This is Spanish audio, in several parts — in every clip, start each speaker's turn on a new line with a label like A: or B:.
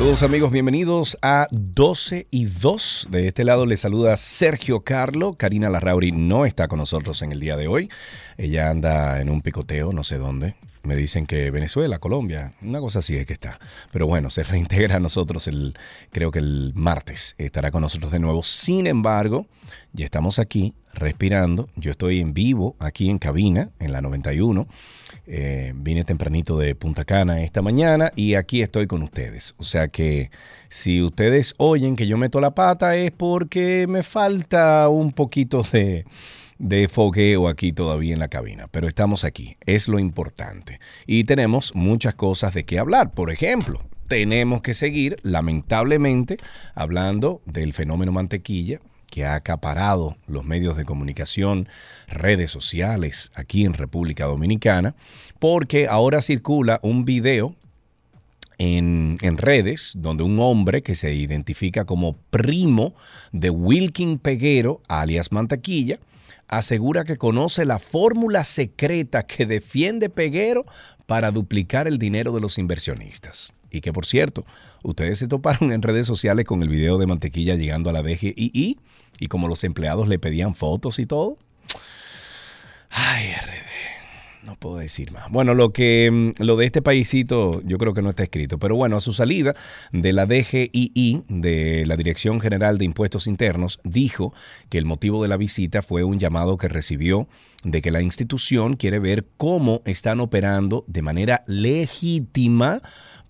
A: Saludos amigos, bienvenidos a 12 y 2. De este lado les saluda Sergio Carlo. Karina Larrauri no está con nosotros en el día de hoy. Ella anda en un picoteo, no sé dónde. Me dicen que Venezuela, Colombia, una cosa así es que está. Pero bueno, se reintegra a nosotros el, creo que el martes estará con nosotros de nuevo. Sin embargo, ya estamos aquí respirando. Yo estoy en vivo aquí en cabina, en la 91. Eh, vine tempranito de Punta Cana esta mañana y aquí estoy con ustedes. O sea que si ustedes oyen que yo meto la pata es porque me falta un poquito de, de fogueo aquí todavía en la cabina. Pero estamos aquí, es lo importante. Y tenemos muchas cosas de qué hablar. Por ejemplo, tenemos que seguir, lamentablemente, hablando del fenómeno mantequilla que ha acaparado los medios de comunicación, redes sociales aquí en República Dominicana, porque ahora circula un video en, en, redes donde un hombre que se identifica como primo de Wilkin Peguero, alias Mantequilla, asegura que conoce la fórmula secreta que defiende Peguero para duplicar el dinero de los inversionistas. Y que por cierto, ustedes se toparon en redes sociales con el video de Mantequilla llegando a la DGII y como los empleados le pedían fotos y todo. Ay, RD, no puedo decir más. Bueno, lo que lo de este paisito yo creo que no está escrito, pero bueno, a su salida de la DGII, de la Dirección General de Impuestos Internos, dijo que el motivo de la visita fue un llamado que recibió de que la institución quiere ver cómo están operando de manera legítima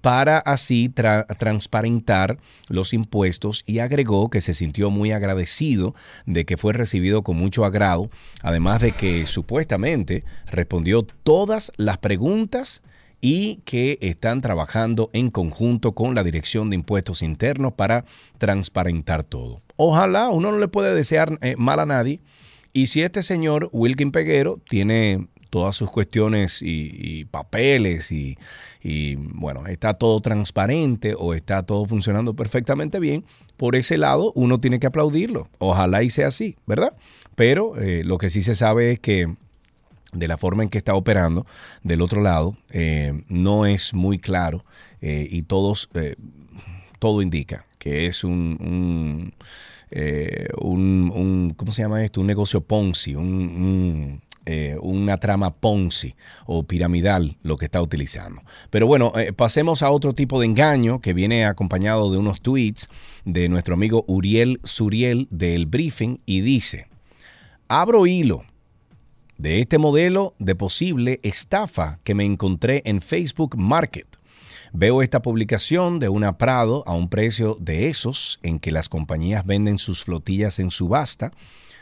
A: para así tra transparentar los impuestos y agregó que se sintió muy agradecido de que fue recibido con mucho agrado, además de que supuestamente respondió todas las preguntas y que están trabajando en conjunto con la Dirección de Impuestos Internos para transparentar todo. Ojalá uno no le puede desear eh, mal a nadie. Y si este señor Wilkin Peguero tiene todas sus cuestiones y papeles y, y, bueno, está todo transparente o está todo funcionando perfectamente bien, por ese lado uno tiene que aplaudirlo. Ojalá y sea así, ¿verdad? Pero eh, lo que sí se sabe es que de la forma en que está operando del otro lado eh, no es muy claro eh, y todos, todo indica que es un, un, un, un, ¿cómo se llama esto? Un negocio Ponzi, un eh, una trama Ponzi o piramidal lo que está utilizando. Pero bueno, eh, pasemos a otro tipo de engaño que viene acompañado de unos tweets de nuestro amigo Uriel Suriel del briefing y dice, abro hilo de este modelo de posible estafa que me encontré en Facebook Market. Veo esta publicación de una Prado a un precio de esos en que las compañías venden sus flotillas en subasta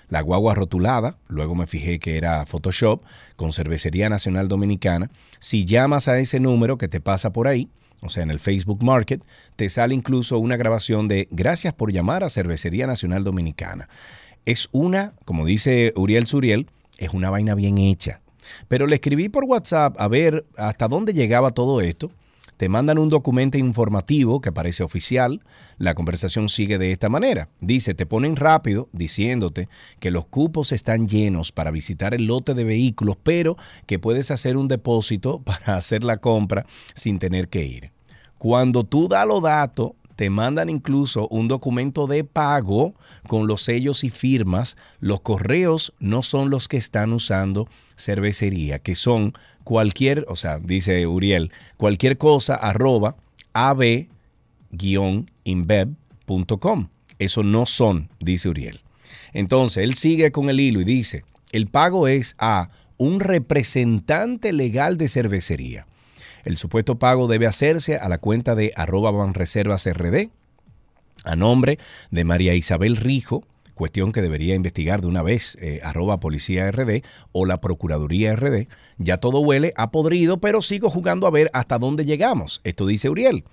A: la guagua rotulada, luego me fijé que era Photoshop, con Cervecería Nacional Dominicana. Si llamas a ese número que te pasa por ahí, o sea, en el Facebook Market, te sale incluso una grabación de gracias por llamar a Cervecería Nacional Dominicana. Es una, como dice Uriel Suriel, es una vaina bien hecha. Pero le escribí por WhatsApp a ver hasta dónde llegaba todo esto te mandan un documento informativo que parece oficial, la conversación sigue de esta manera. Dice, te ponen rápido diciéndote que los cupos están llenos para visitar el lote de vehículos, pero que puedes hacer un depósito para hacer la compra sin tener que ir. Cuando tú das los datos, te mandan incluso un documento de pago con los sellos y firmas. Los correos no son los que están usando cervecería, que son cualquier, o sea, dice Uriel, cualquier cosa arroba ab-inbev.com. Eso no son, dice Uriel. Entonces, él sigue con el hilo y dice, el pago es a un representante legal de cervecería. El supuesto pago debe hacerse a la cuenta de arroba banreservasrd a nombre de María Isabel Rijo, cuestión que debería investigar de una vez eh, arroba policía RD o la Procuraduría RD. Ya todo huele a podrido, pero sigo jugando a ver hasta dónde llegamos. Esto dice Uriel.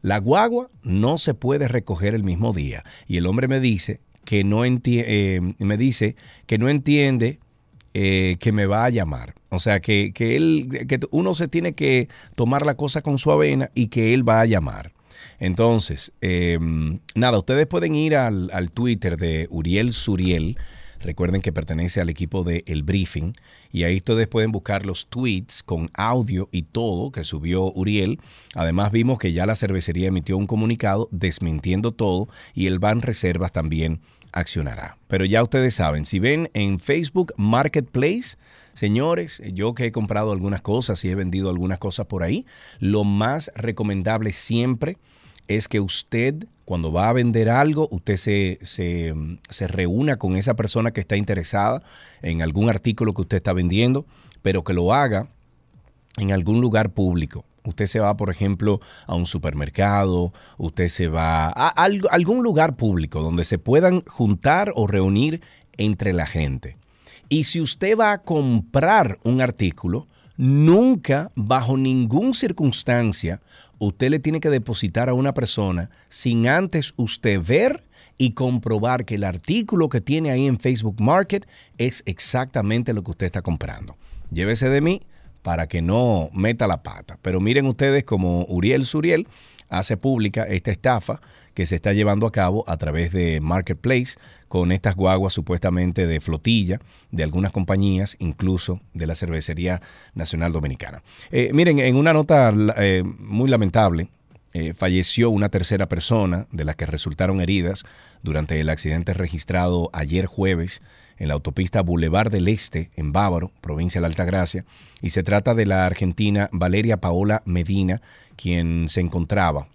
A: La guagua no se puede recoger el mismo día. Y el hombre me dice que no, eh, me dice que no entiende eh, que me va a llamar. O sea, que, que, él, que uno se tiene que tomar la cosa con su avena y que él va a llamar. Entonces, em, nada, ustedes pueden ir al, al, Twitter de Uriel Suriel. Recuerden que pertenece al equipo de El Briefing. Y ahí ustedes pueden buscar los tweets con audio y todo que subió Uriel. Además vimos que ya la cervecería emitió un comunicado desmintiendo todo y el Ban Reservas también accionará. Pero ya ustedes saben, si ven en Facebook Marketplace, señores, yo que he comprado algunas cosas y he vendido algunas cosas por ahí, lo más recomendable siempre es que usted, cuando va a vender algo, usted se, se, reúna con esa persona que está interesada en algún artículo que usted está vendiendo, pero que lo haga en algún lugar público. Usted se va, por ejemplo, a un supermercado, usted se va a algún lugar público donde se puedan juntar o reunir entre la gente. Y si usted va a comprar un artículo, nunca, bajo ninguna circunstancia, usted le tiene que depositar a una persona sin antes usted ver y comprobar que el artículo que tiene ahí en Facebook Market es exactamente lo que usted está comprando. Llévese de mí para que no meta la pata. Pero miren ustedes como Uriel Suriel hace pública esta estafa que se está llevando a cabo a través de Marketplace con estas guaguas supuestamente de flotilla de algunas compañías, incluso de la Cervecería Nacional Dominicana. Eh, miren, en una nota eh, muy lamentable, eh, falleció una tercera persona de las que resultaron heridas durante el accidente registrado ayer jueves en la autopista Boulevard del Este, en Bávaro, provincia de la Altagracia, y se trata de la argentina Valeria Paola Medina, quien se encontraba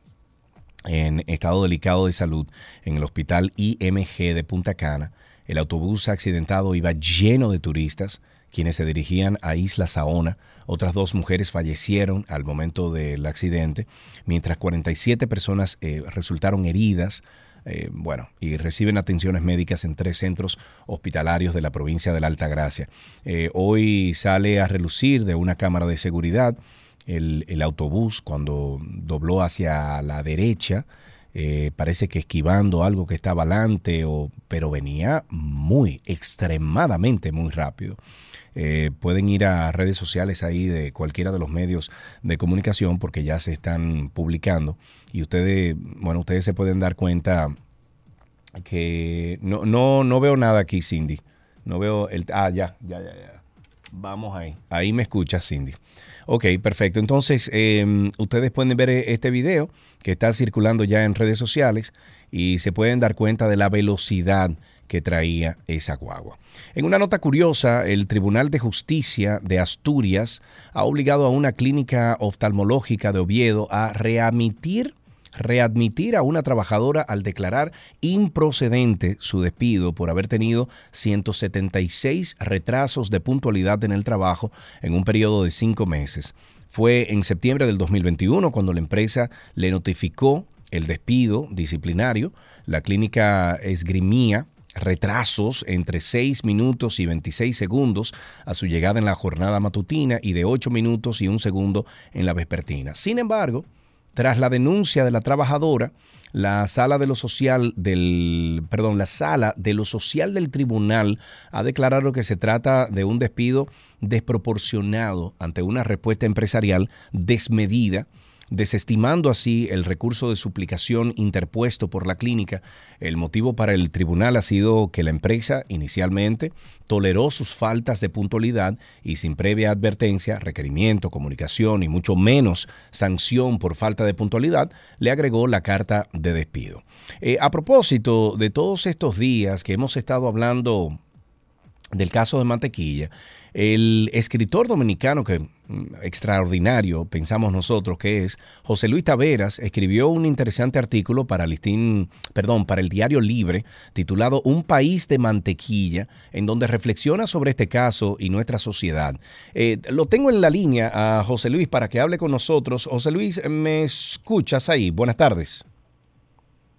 A: en estado delicado de salud en el hospital IMG de Punta Cana. El autobús accidentado iba lleno de turistas quienes se dirigían a Isla Saona. Otras dos mujeres fallecieron al momento del accidente, mientras 47 personas eh, resultaron heridas. Eh, bueno, y reciben atenciones médicas en tres centros hospitalarios de la provincia de la Alta Gracia. Eh, hoy sale a relucir de una cámara de seguridad el, autobús cuando dobló hacia la derecha. Eh, parece que esquivando algo que estaba adelante, o, pero venía muy, extremadamente muy rápido. Eh, pueden ir a redes sociales ahí de cualquiera de los medios de comunicación porque ya se están publicando y ustedes, bueno, ustedes se pueden dar cuenta que no, no, no veo nada aquí, Cindy. No veo el... Ah, ya, ya, ya, ya. Vamos ahí. Ahí me escucha, Cindy. Ok, perfecto. Entonces, em, ustedes pueden ver este video que está circulando ya en redes sociales y se pueden dar cuenta de la velocidad que traía esa guagua. En una nota curiosa, el Tribunal de Justicia de Asturias ha obligado a una clínica oftalmológica de Oviedo a readmitir readmitir a una trabajadora al declarar improcedente su despido por haber tenido 176 retrasos de puntualidad en el trabajo en un periodo de cinco meses. Fue en septiembre del 2021 cuando la empresa le notificó el despido disciplinario. La clínica esgrimía retrasos entre 6 minutos y 26 segundos a su llegada en la jornada matutina y de 8 minutos y un segundo en la vespertina. Sin embargo, tras la denuncia de la trabajadora, la sala de lo social del, perdón, la sala de lo social del tribunal ha declarado que se trata de un despido desproporcionado ante una respuesta empresarial desmedida desestimando así el recurso de suplicación interpuesto por la clínica. El motivo para el tribunal ha sido que la empresa inicialmente toleró sus faltas de puntualidad y sin previa advertencia, requerimiento, comunicación y mucho menos sanción por falta de puntualidad, le agregó la carta de despido. Eh, a propósito de todos estos días que hemos estado hablando del caso de mantequilla, el escritor dominicano que mm, extraordinario, pensamos nosotros que es José Luis Taveras, escribió un interesante artículo para Listín, perdón, para el Diario Libre, titulado Un país de mantequilla, en donde reflexiona sobre este caso y nuestra sociedad. Eh, lo tengo en la línea a José Luis para que hable con nosotros. José Luis, ¿me escuchas ahí? Buenas tardes.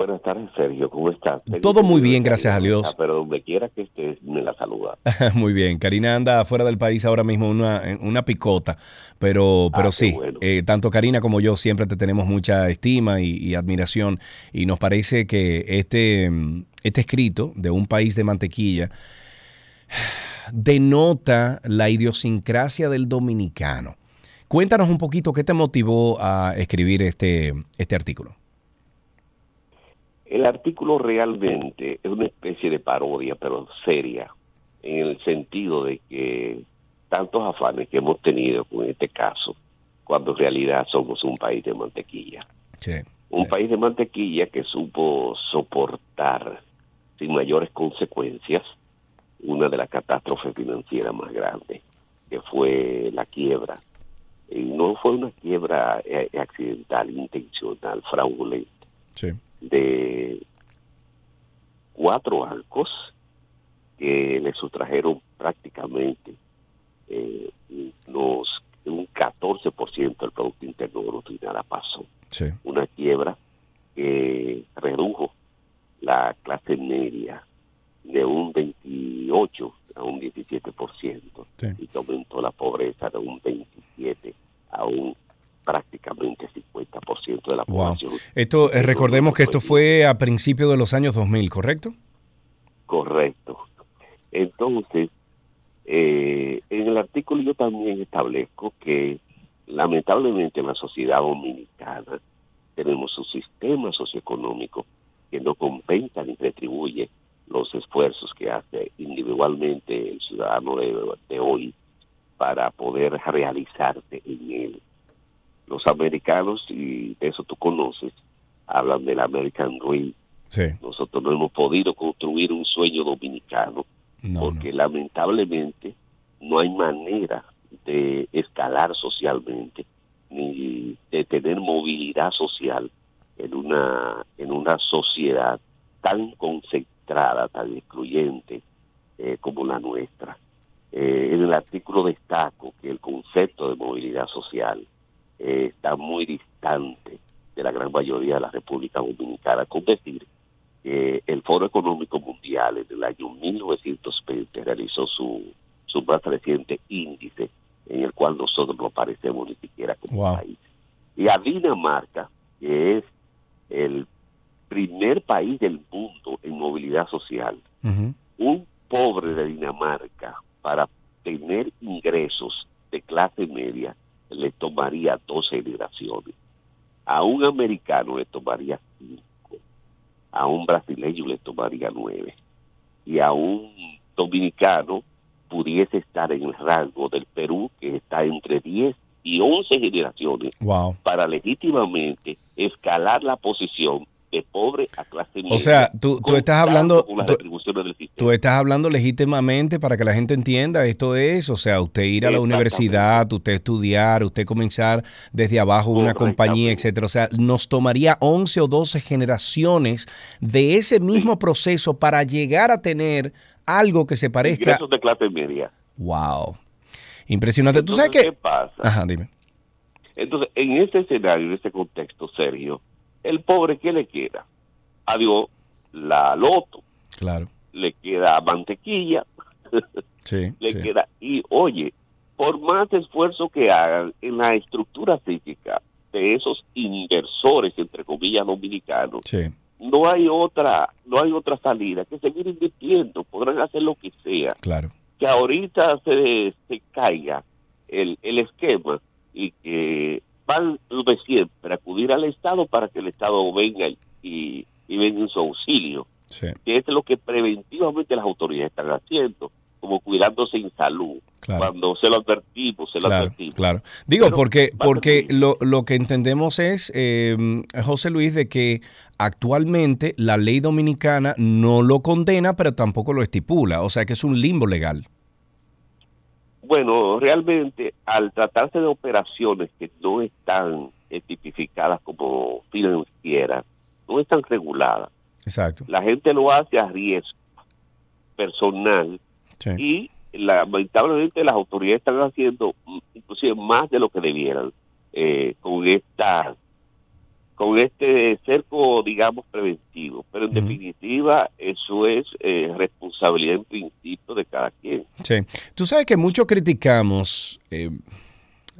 B: Buenas tardes, Sergio. ¿Cómo estás?
A: Todo muy bien, gracias a Dios.
B: Pero donde quiera que estés, me la saluda.
A: muy bien. Karina anda fuera del país ahora mismo una, una picota, pero, pero ah, sí, eh, tanto Karina como yo siempre te tenemos mucha estima y, admiración y nos parece que este, este escrito de un país de mantequilla denota la idiosincrasia del dominicano. Cuéntanos un poquito qué te motivó a escribir este, este artículo.
B: El artículo realmente es una especie de parodia, pero seria, en el sentido de que tantos afanes que hemos tenido con este caso, cuando en realidad somos un país de mantequilla. un país de mantequilla que supo soportar sin mayores consecuencias una de las catástrofes financieras más grandes, que fue la quiebra. Y no fue una quiebra eh, accidental, intencional, fraudulenta. Sí de cuatro arcos que le sustrajeron prácticamente eh, unos, un 14% del Producto Interno Bruto y nada pasó. Una quiebra que redujo la clase media de un 28 a un 17% y que aumentó la pobreza de un 27 a un prácticamente 50% de la población.
A: Esto, eh, recordemos que esto fue a principios de los años 2000, ¿correcto?
B: Correcto. Entonces, eh, en el artículo yo también establezco que lamentablemente en la sociedad dominicana tenemos un sistema socioeconómico que no compensa ni retribuye los esfuerzos que hace individualmente el ciudadano de hoy para poder realizarse en él los americanos, y de eso tú conoces, hablan del American Dream. Nosotros no hemos podido construir un sueño dominicano porque lamentablemente no hay manera de escalar socialmente ni de tener movilidad social en una en una sociedad tan concentrada, tan excluyente eh, como la nuestra. Eh, en el artículo destaco que el concepto de movilidad social eh, está muy distante de la gran mayoría de la República Dominicana, con decir que el Foro Económico Mundial en el año 1920 realizó su, su más reciente índice en el cual nosotros no aparecemos ni siquiera como país. Y a Dinamarca, que es el primer país del mundo en movilidad social, un pobre de Dinamarca para tener ingresos de clase media le tomaría 12 generaciones. A un americano le tomaría 5. A un brasileño le tomaría 9. Y a un dominicano pudiese estar en el rango del Perú, que está entre 10 y 11 generaciones, para legítimamente escalar la posición de pobre a clase media.
A: O sea, tú, tú estás hablando tú, estás hablando legítimamente para que la gente entienda esto es, o sea, usted ir a la universidad, usted estudiar, usted comenzar desde abajo una compañía, etcétera. O sea, nos tomaría 11 o 12 generaciones de ese mismo proceso para llegar a tener algo que se parezca
B: Ingresos de clase media.
A: Wow. Impresionante. ¿Tú sabes
B: qué? ¿Qué pasa?
A: Ajá, dime.
B: Entonces, en este escenario, en este contexto, Sergio, el pobre, ¿qué le queda? Adiós, la loto.
A: Claro.
B: Le queda mantequilla.
A: Sí.
B: le queda. Y oye, por más esfuerzo que hagan en la estructura física de esos inversores, entre comillas, dominicanos, no hay otra, no hay otra salida que seguir invirtiendo. Podrán hacer lo que sea.
A: Claro.
B: Que ahorita se, se caiga el, el esquema y que van de siempre acudir al Estado para que el Estado venga y, y venga en su auxilio. Que es lo que preventivamente las autoridades están haciendo. como cuidándose en salud. Cuando se lo advertimos, se lo
A: claro,
B: advertimos.
A: Claro. Digo, porque, porque lo, lo, que entendemos es, eh, José Luis, de que actualmente la ley dominicana no lo condena, pero tampoco lo estipula. O sea que es un limbo legal.
B: Bueno, realmente al tratarse de operaciones que no están tipificadas como financieras, no están reguladas.
A: Exacto.
B: La gente lo hace a riesgo personal y lamentablemente las autoridades están haciendo inclusive más de lo que debieran eh, con esta con este cerco digamos preventivo. Pero en definitiva eso es eh, responsabilidad en principio de cada quien.
A: Sí. Tú sabes que muchos criticamos eh,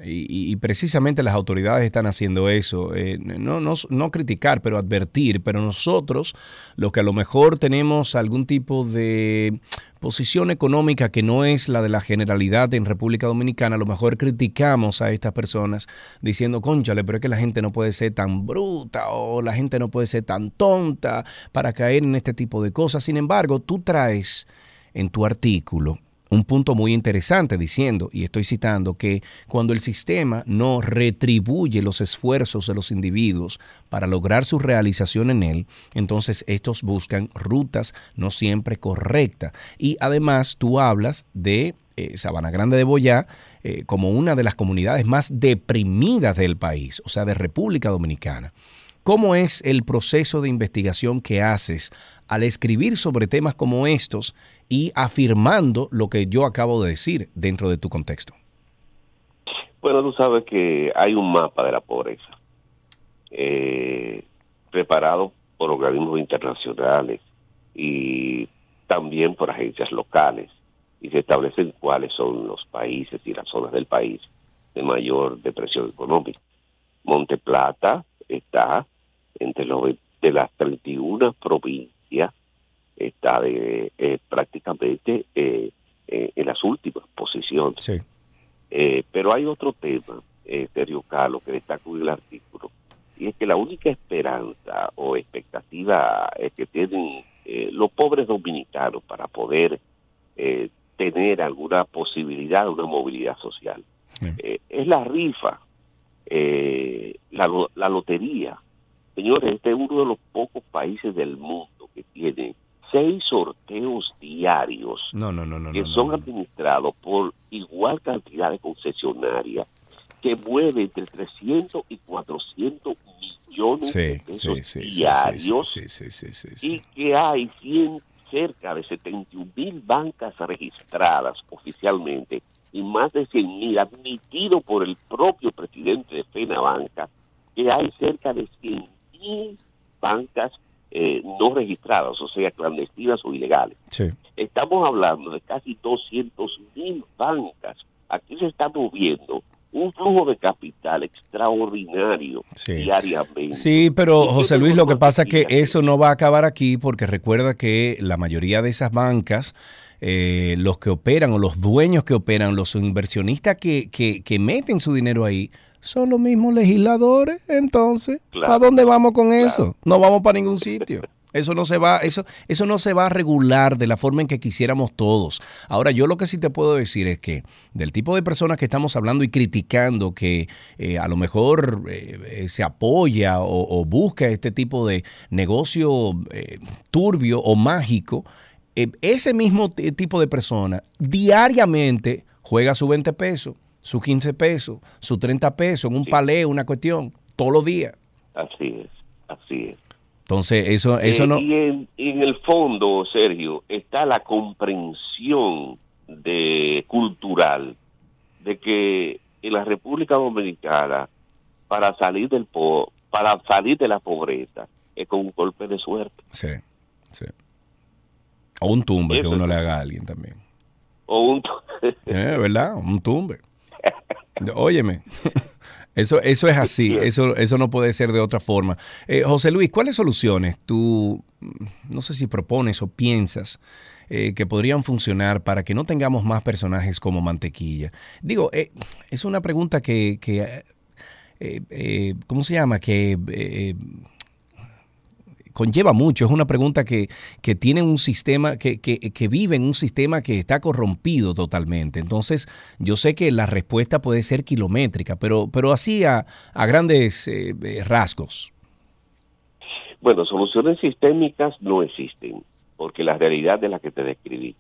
A: y, precisamente las autoridades están haciendo eso, eh, no, no, no, criticar, pero advertir, pero nosotros, los que a lo mejor tenemos algún tipo de posición económica que no es la de la generalidad en República Dominicana, a lo mejor criticamos a estas personas diciendo, conchale, pero es que la gente no puede ser tan bruta o la gente no puede ser tan tonta para caer en este tipo de cosas. Sin embargo, tú traes en tu artículo un punto muy interesante diciendo, y estoy citando, que cuando el sistema no retribuye los esfuerzos de los individuos para lograr su realización en él, entonces estos buscan rutas no siempre correctas. Y además tú hablas de eh, Sabana Grande de Boyá eh, como una de las comunidades más deprimidas del país, o sea, de República Dominicana. ¿Cómo es el proceso de investigación que haces al escribir sobre temas como estos y afirmando lo que yo acabo de decir dentro de tu contexto?
B: Bueno, tú sabes que hay un mapa de la pobreza eh, preparado por organismos internacionales y también por agencias locales y se establecen cuáles son los países y las zonas del país de mayor depresión económica. Monte Plata está entre los de las 31 provincias está de, eh, prácticamente eh, eh, en las últimas posiciones. pero hay otro tema, Sergio Carlos, que destaco en el artículo, y es que la única esperanza o expectativa que tienen los pobres dominicanos para poder tener alguna posibilidad de una movilidad social es la rifa, la, la lotería. Señores, este es uno de los pocos países del mundo que tiene seis sorteos diarios que son administrados por igual cantidad de concesionarias que mueve entre 300 y 400 millones de pesos diarios y que hay 100, cerca de 71 mil bancas registradas oficialmente y más de 100 mil admitidos por el propio presidente de FENA Banca, que hay cerca de 100 mil bancas eh, no registradas, o sea, clandestinas o ilegales. Estamos hablando de casi 200 mil bancas. Aquí se está moviendo un flujo de capital extraordinario diariamente.
A: Sí, pero José Luis, lo que pasa es que eso no va a acabar aquí porque recuerda que la mayoría de esas bancas, eh, los que operan o los dueños que operan, los inversionistas que, que, que meten su dinero ahí, son los mismos legisladores, entonces, ¿a dónde vamos con eso? No vamos para ningún sitio. Eso no se va, eso, eso no se va a regular de la forma en que quisiéramos todos. Ahora, yo lo que sí te puedo decir es que del tipo de personas que estamos hablando y criticando que eh, a lo mejor eh, eh, se apoya o, busca este tipo de negocio turbio o mágico, ese mismo tipo de persona diariamente juega su 20 pesos sus 15 pesos, sus 30 pesos en un palé, una cuestión, todos los días.
B: Así es, así es.
A: Entonces, eso, eso
B: eh,
A: no...
B: Y en, el fondo, Sergio, está la comprensión de cultural de que en la República Dominicana, para salir del po para salir de la pobreza, es con un golpe de suerte.
A: Sí, sí. O un tumbe que uno le haga a alguien también.
B: O un
A: eh, ¿Verdad? Un tumbe. Óyeme. Eso, eso es así, eso, eso no puede ser de otra forma. Eh, José Luis, ¿cuáles soluciones tú, mm, no sé si propones o piensas eh, que podrían funcionar para que no tengamos más personajes como mantequilla? Digo, eh, es una pregunta que, que ¿cómo se llama? Que conlleva mucho. Es una pregunta que, que tiene un sistema, que, que, vive en un sistema que está corrompido totalmente. Entonces, yo sé que la respuesta puede ser kilométrica, pero, pero así a, grandes eh, eh, rasgos.
B: Bueno, soluciones sistémicas no existen, porque la realidad de la que te describí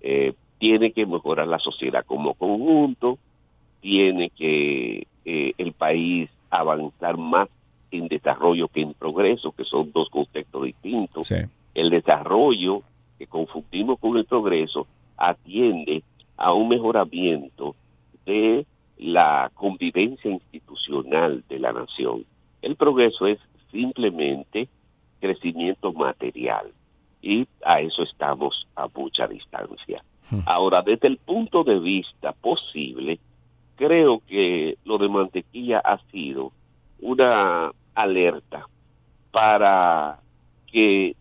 B: eh, tiene que mejorar la sociedad como conjunto, tiene que el país avanzar más en desarrollo que en progreso, que son dos conceptos distintos. El desarrollo, que confundimos con el progreso, atiende a un mejoramiento de la convivencia institucional de la nación. El progreso es simplemente crecimiento material y a eso estamos a mucha distancia. Hmm. Ahora, desde el punto de vista posible, creo que lo de mantequilla ha sido una alerta para que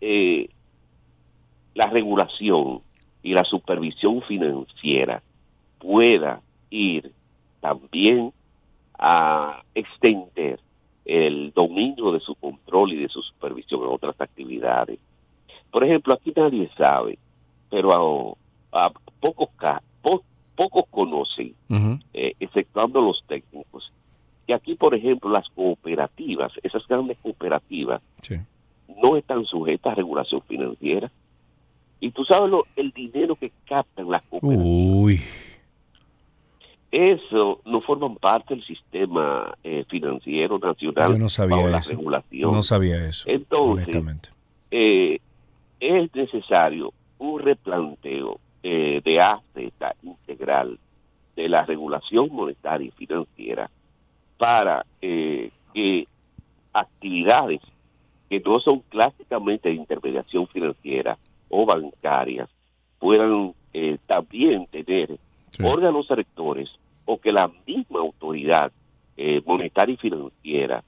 B: eh, la regulación y la supervisión financiera pueda ir también a extender el dominio de su control y de su supervisión en otras actividades. Por ejemplo, aquí nadie sabe, pero a, pocos, pocos conocen, eh, exceptuando los técnicos, que aquí, por ejemplo, las cooperativas, esas grandes cooperativas, no están sujetas a regulación financiera. Y tú sabes lo, el dinero que captan las cooperativas. Uy eso no forman parte del sistema eh, financiero nacional
A: Yo no sabía eso. regulación. No sabía eso.
B: Entonces, eh, es necesario un replanteo eh, de esta integral de la regulación monetaria y financiera para que actividades que no son clásicamente de intermediación financiera o bancarias puedan también tener órganos rectores o que la misma autoridad eh, monetaria y financiera,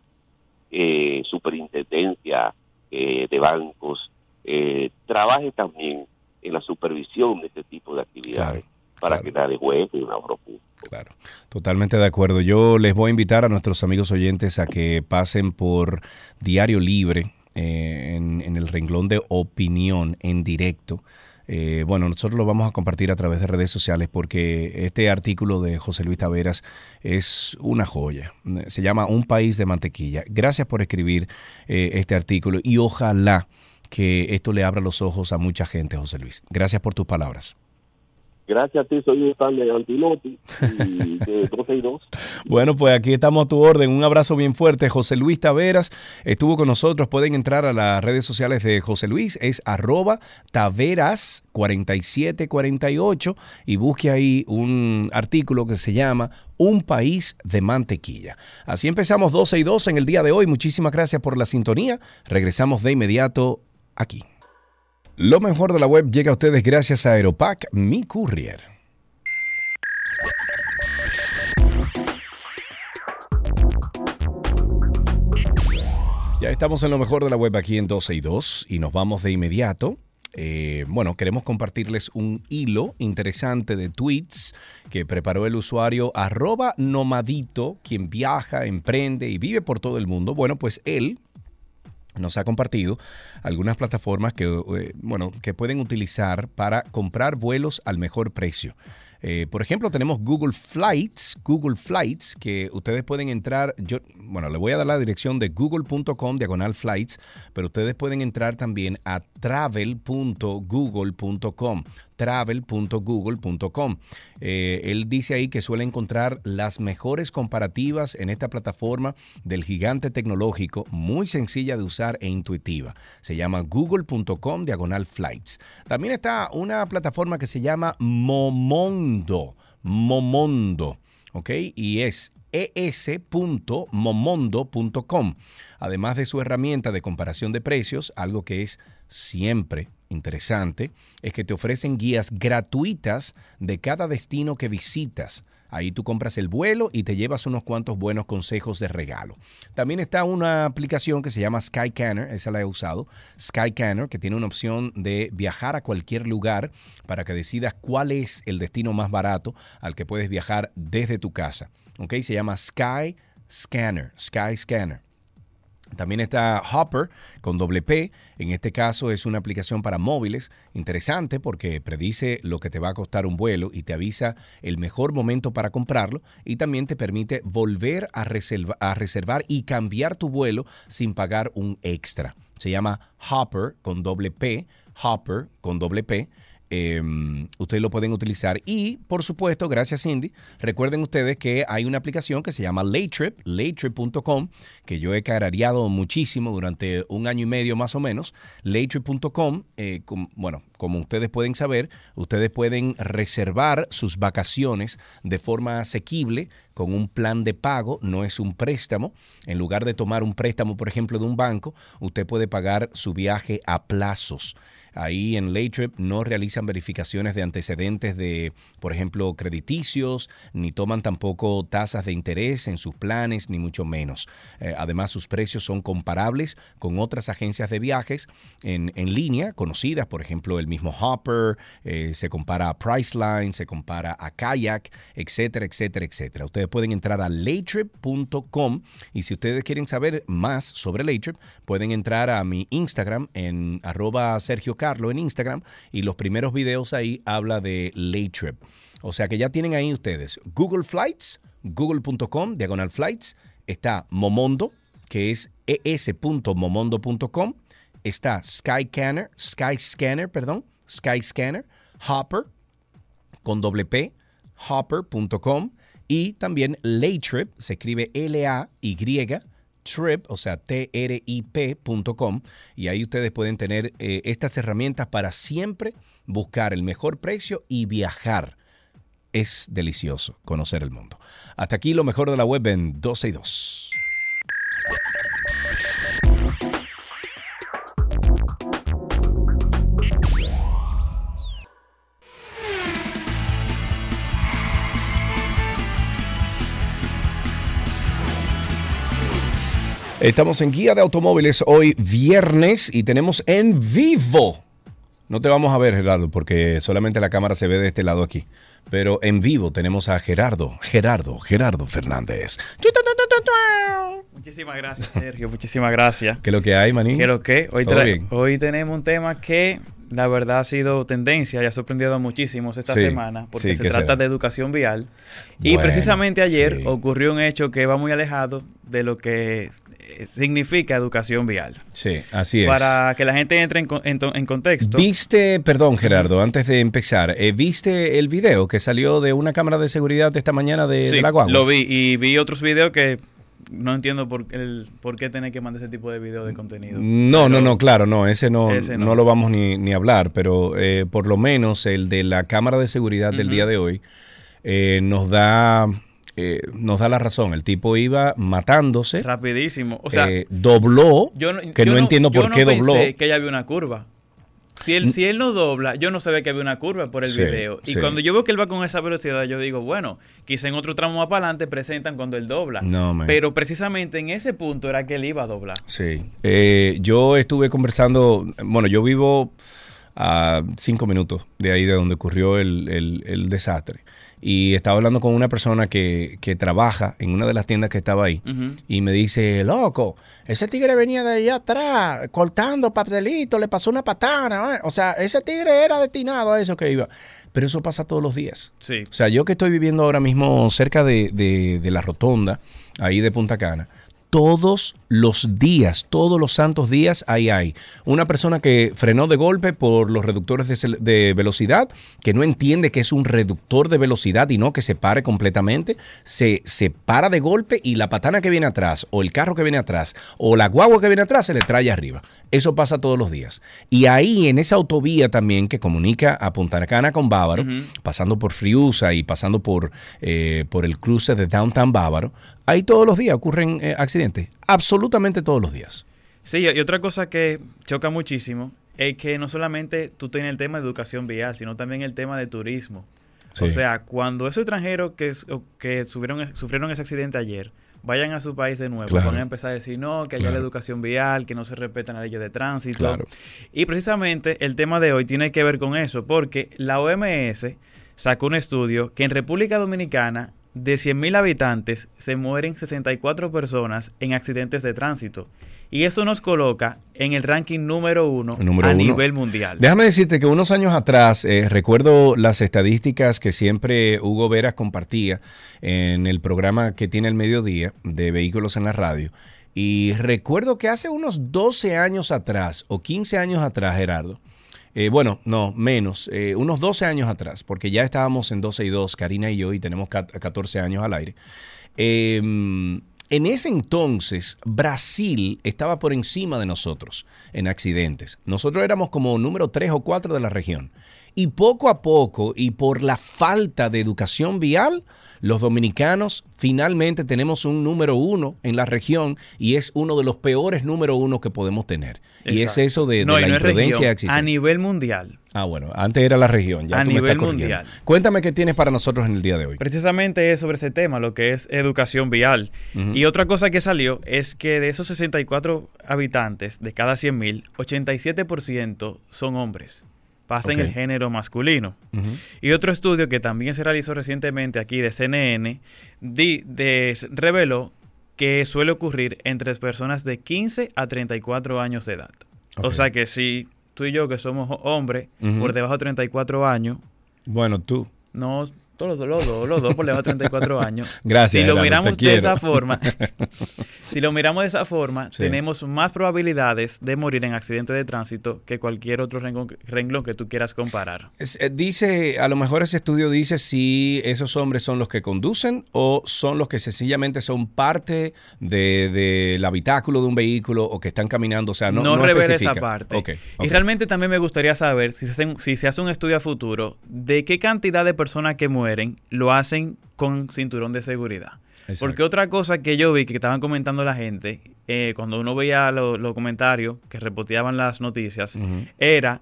B: eh, superintendencia eh, de bancos, trabaje también en la supervisión de este tipo de actividades para que nadie juegue un ahorro público.
A: Claro, totalmente de acuerdo. Yo les voy a invitar a nuestros amigos oyentes a que pasen por Diario Libre en, en el renglón de opinión en directo eh, bueno, nosotros lo vamos a compartir a través de redes sociales porque este artículo de José Luis Taveras es una joya. Se llama Un país de mantequilla. Gracias por escribir eh, este artículo y ojalá que esto le abra los ojos a mucha gente, José Luis. Gracias por tus palabras.
B: Gracias a ti, soy un fan de Antilotti y de 12 y 2.
A: Bueno, pues aquí estamos a tu orden. Un abrazo bien fuerte. José Luis Taveras estuvo con nosotros. Pueden entrar a las redes sociales de José Luis. Es arroba taveras4748 y busque ahí un artículo que se llama Un país de mantequilla. Así empezamos 12 y 2 en el día de hoy. Muchísimas gracias por la sintonía. Regresamos de inmediato aquí. Lo mejor de la web llega a ustedes gracias a Aeropack, mi courier. Ya estamos en lo mejor de la web aquí en 12 y 2 y nos vamos de inmediato. Eh, bueno, queremos compartirles un hilo interesante de tweets que preparó el usuario arroba nomadito, quien viaja, emprende y vive por todo el mundo. Bueno, pues él nos ha compartido algunas plataformas que, eh, bueno, que pueden utilizar para comprar vuelos al mejor precio. Eh, por ejemplo, tenemos Google Flights, Google Flights, que ustedes pueden entrar, yo, bueno, le voy a dar la dirección de google.com, diagonal flights, pero ustedes pueden entrar también a travel.google.com travel.google.com. Eh, él dice ahí que suele encontrar las mejores comparativas en esta plataforma del gigante tecnológico, muy sencilla de usar e intuitiva. Se llama google.com diagonal flights. También está una plataforma que se llama Momondo. Momondo. ¿ok? Y es es.momondo.com. Además de su herramienta de comparación de precios, algo que es siempre interesante, es que te ofrecen guías gratuitas de cada destino que visitas. Ahí tú compras el vuelo y te llevas unos cuantos buenos consejos de regalo. También está una aplicación que se llama Skycanner, esa la he usado, Skycanner, que tiene una opción de viajar a cualquier lugar para que decidas cuál es el destino más barato al que puedes viajar desde tu casa. ¿Ok? Se llama Sky Scanner, Sky Scanner. También está Hopper con doble P. En este caso es una aplicación para móviles interesante porque predice lo que te va a costar un vuelo y te avisa el mejor momento para comprarlo y también te permite volver a, reservar y cambiar tu vuelo sin pagar un extra. Se llama Hopper con doble P. Hopper con doble P. Em, ustedes lo pueden utilizar. Y, por supuesto, gracias Cindy, recuerden ustedes que hay una aplicación que se llama Laytrip, laytrip.com, que yo he carareado muchísimo durante un año y medio más o menos. Laytrip.com, eh, bueno, como ustedes pueden saber, ustedes pueden reservar sus vacaciones de forma asequible con un plan de pago, no es un préstamo. En lugar de tomar un préstamo, por ejemplo, de un banco, usted puede pagar su viaje a plazos. Ahí en Laytrip no realizan verificaciones de antecedentes de, por ejemplo, crediticios, ni toman tampoco tasas de interés en sus planes, ni mucho menos. Eh, además, sus precios son comparables con otras agencias de viajes en, línea conocidas, por ejemplo, el mismo Hopper, eh, se compara a Priceline, se compara a Kayak, etcétera, etcétera, etcétera. Ustedes pueden entrar a laytrip.com y si ustedes quieren saber más sobre Laytrip, pueden entrar a mi Instagram en arroba Sergio Carlos en Instagram y los primeros videos ahí habla de Laytrip. O sea que ya tienen ahí ustedes. Google Flights, google.com, diagonal flights, está Momondo, que es es.momondo.com, está Skyscanner, Skyscanner, perdón, Skyscanner, Hopper, con doble P, hopper.com y también Laytrip, se escribe L-A-Y, trip, o sea, trip.com, y ahí ustedes pueden tener eh, estas herramientas para siempre buscar el mejor precio y viajar. Es delicioso conocer el mundo. Hasta aquí lo mejor de la web en 12 y 2. Estamos en Guía de Automóviles hoy viernes y tenemos en vivo. No te vamos a ver, Gerardo, porque solamente la cámara se ve de este lado aquí. Pero en vivo tenemos a Gerardo, Gerardo, Gerardo Fernández.
C: Muchísimas gracias, Sergio. Muchísimas gracias.
A: ¿Qué es lo que hay, manín?
C: ¿Qué es lo que? Hoy, hoy tenemos un tema que la verdad ha sido tendencia y ha sorprendido a muchísimos esta semana porque se trata de educación vial. y precisamente ayer ocurrió un hecho que va muy alejado de lo que significa educación vial.
A: Sí, así es.
C: Para que la gente entre en, contexto.
A: ¿Viste, perdón Gerardo, antes de empezar, eh, ¿viste el video que salió de una cámara de seguridad esta mañana de,
C: sí,
A: la Guagua?
C: lo vi y vi otros videos que no entiendo por, el, por qué tener que mandar ese tipo de video de contenido.
A: No, no, no, claro, no, ese no, no. lo vamos ni, ni a hablar, pero eh, por lo menos el de la cámara de seguridad del día de hoy eh, nos da eh, nos da la razón. El tipo iba matándose.
C: Rapidísimo. O sea,
A: eh, dobló. que no, entiendo por qué dobló.
C: que ya había una curva. Si él, si él no dobla, yo no sabía que había una curva por el video. Y cuando yo veo que él va con esa velocidad, yo digo, bueno, quizá en otro tramo más para adelante presentan cuando él dobla. No, Pero precisamente en ese punto era que él iba a doblar.
A: Sí. Eh, yo estuve conversando, bueno, yo vivo a cinco minutos de ahí de donde ocurrió el, el desastre y estaba hablando con una persona que, que trabaja en una de las tiendas que estaba ahí y me dice, loco, ese tigre venía de allá atrás cortando papelito, le pasó una patana, o sea, ese tigre era destinado a eso que iba. Pero eso pasa todos los días.
C: Sí.
A: O sea, yo que estoy viviendo ahora mismo cerca de, de, de la rotonda, ahí de Punta Cana, todos los días, todos los santos días, ahí hay una persona que frenó de golpe por los reductores de, velocidad, que no entiende que es un reductor de velocidad y no que se pare completamente, se, se para de golpe y la patana que viene atrás, o el carro que viene atrás, o la guagua que viene atrás, se le trae arriba. Eso pasa todos los días. Y ahí, en esa autovía también que comunica a Punta Cana con Bávaro, pasando por Friusa y pasando por, eh, por el cruce de Downtown Bávaro, ahí todos los días ocurren eh, accidentes. Absolutamente todos los días.
C: Sí, y otra cosa que choca muchísimo es que no solamente tú tienes el tema de educación vial, sino también el tema de turismo. O sea, cuando esos extranjeros que, que sufrieron, sufrieron ese accidente ayer vayan a su país de nuevo, van a empezar a decir no, que haya la educación vial, que no se respetan las leyes de tránsito. Y precisamente el tema de hoy tiene que ver con eso, porque la OMS sacó un estudio que en República Dominicana de 100.000 habitantes se mueren 64 personas en accidentes de tránsito. Y eso nos coloca en el ranking número uno a nivel mundial.
A: Déjame decirte que unos años atrás, eh, recuerdo las estadísticas que siempre Hugo Veras compartía en el programa que tiene el mediodía de Vehículos en la Radio. Y recuerdo que hace unos 12 años atrás, o 15 años atrás, Gerardo, eh, bueno, no, menos, eh, unos 12 años atrás, porque ya estábamos en 12 y 2, Karina y yo, y tenemos 14 años al aire. Em, en ese entonces, Brasil estaba por encima de nosotros en accidentes. Nosotros éramos como número 3 o 4 de la región. Y poco a poco, y por la falta de educación vial, los dominicanos finalmente tenemos un número uno en la región y es uno de los peores número uno que podemos tener. Y es eso de, la imprudencia
C: A nivel mundial.
A: Ah, bueno, antes era la región, ya
C: a nivel mundial.
A: Cuéntame qué tienes para nosotros en el día de hoy.
C: Precisamente es sobre ese tema, lo que es educación vial. Y otra cosa que salió es que de esos 64 habitantes de cada 100.000, 87% son hombres pasa en el género masculino. Y otro estudio que también se realizó recientemente aquí de CNN reveló que suele ocurrir entre personas de 15 a 34 años de edad. O sea que si tú y yo que somos hombres por debajo de 34 años...
A: Bueno, tú.
C: No, todos los dos, los dos por debajo de 34 años.
A: Gracias.
C: Si lo miramos de esa forma, si lo miramos de esa forma, tenemos más probabilidades de morir en accidente de tránsito que cualquier otro renglón, que tú quieras comparar.
A: Eh, dice, a lo mejor ese estudio dice si esos hombres son los que conducen o son los que sencillamente son parte del habitáculo de un vehículo o que están caminando. O sea, no,
C: no, no revela esa parte. Y realmente también me gustaría saber si se, si se hace un estudio a futuro de qué cantidad de personas que mueren lo hacen con cinturón de seguridad. Porque otra cosa que yo vi que estaban comentando la gente, eh, cuando uno veía los comentarios que repoteaban las noticias, era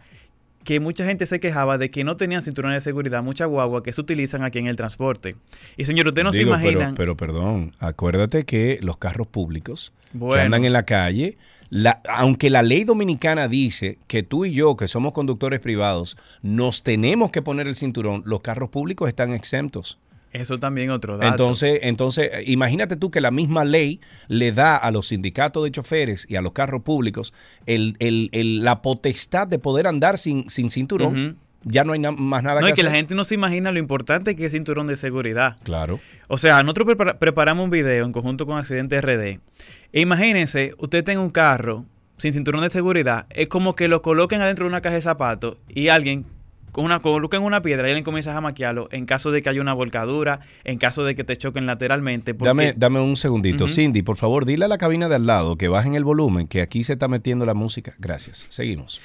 C: que mucha gente se quejaba de que no tenían cinturón de seguridad, mucha guagua que se utilizan aquí en el transporte. Y señor, usted no se imaginan...
A: Pero, perdón, acuérdate que los carros públicos que andan en la calle, la, aunque la ley dominicana dice que tú y yo, que somos conductores privados, nos tenemos que poner el cinturón, los carros públicos están exentos.
C: Eso también otro dato.
A: Entonces, entonces, imagínate tú que la misma ley le da a los sindicatos de choferes y a los carros públicos el, la potestad de poder andar sin, sin cinturón. Ya no hay más nada
C: no,
A: que
C: es que la gente no se imagina lo importante que es el cinturón de seguridad.
A: Claro.
C: O sea, nosotros preparamos un video en conjunto con Accidente RD. E imagínense, usted tiene un carro sin cinturón de seguridad, es como que lo coloquen adentro de una caja de zapatos y alguien una, coloquen una piedra y alguien comienza a jamaquearlo en caso de que haya una volcadura, en caso de que te choquen lateralmente.
A: Dame, dame un segundito. Cindy, por favor, dile a la cabina de al lado que bajen el volumen, que aquí se está metiendo la música. Gracias. Seguimos.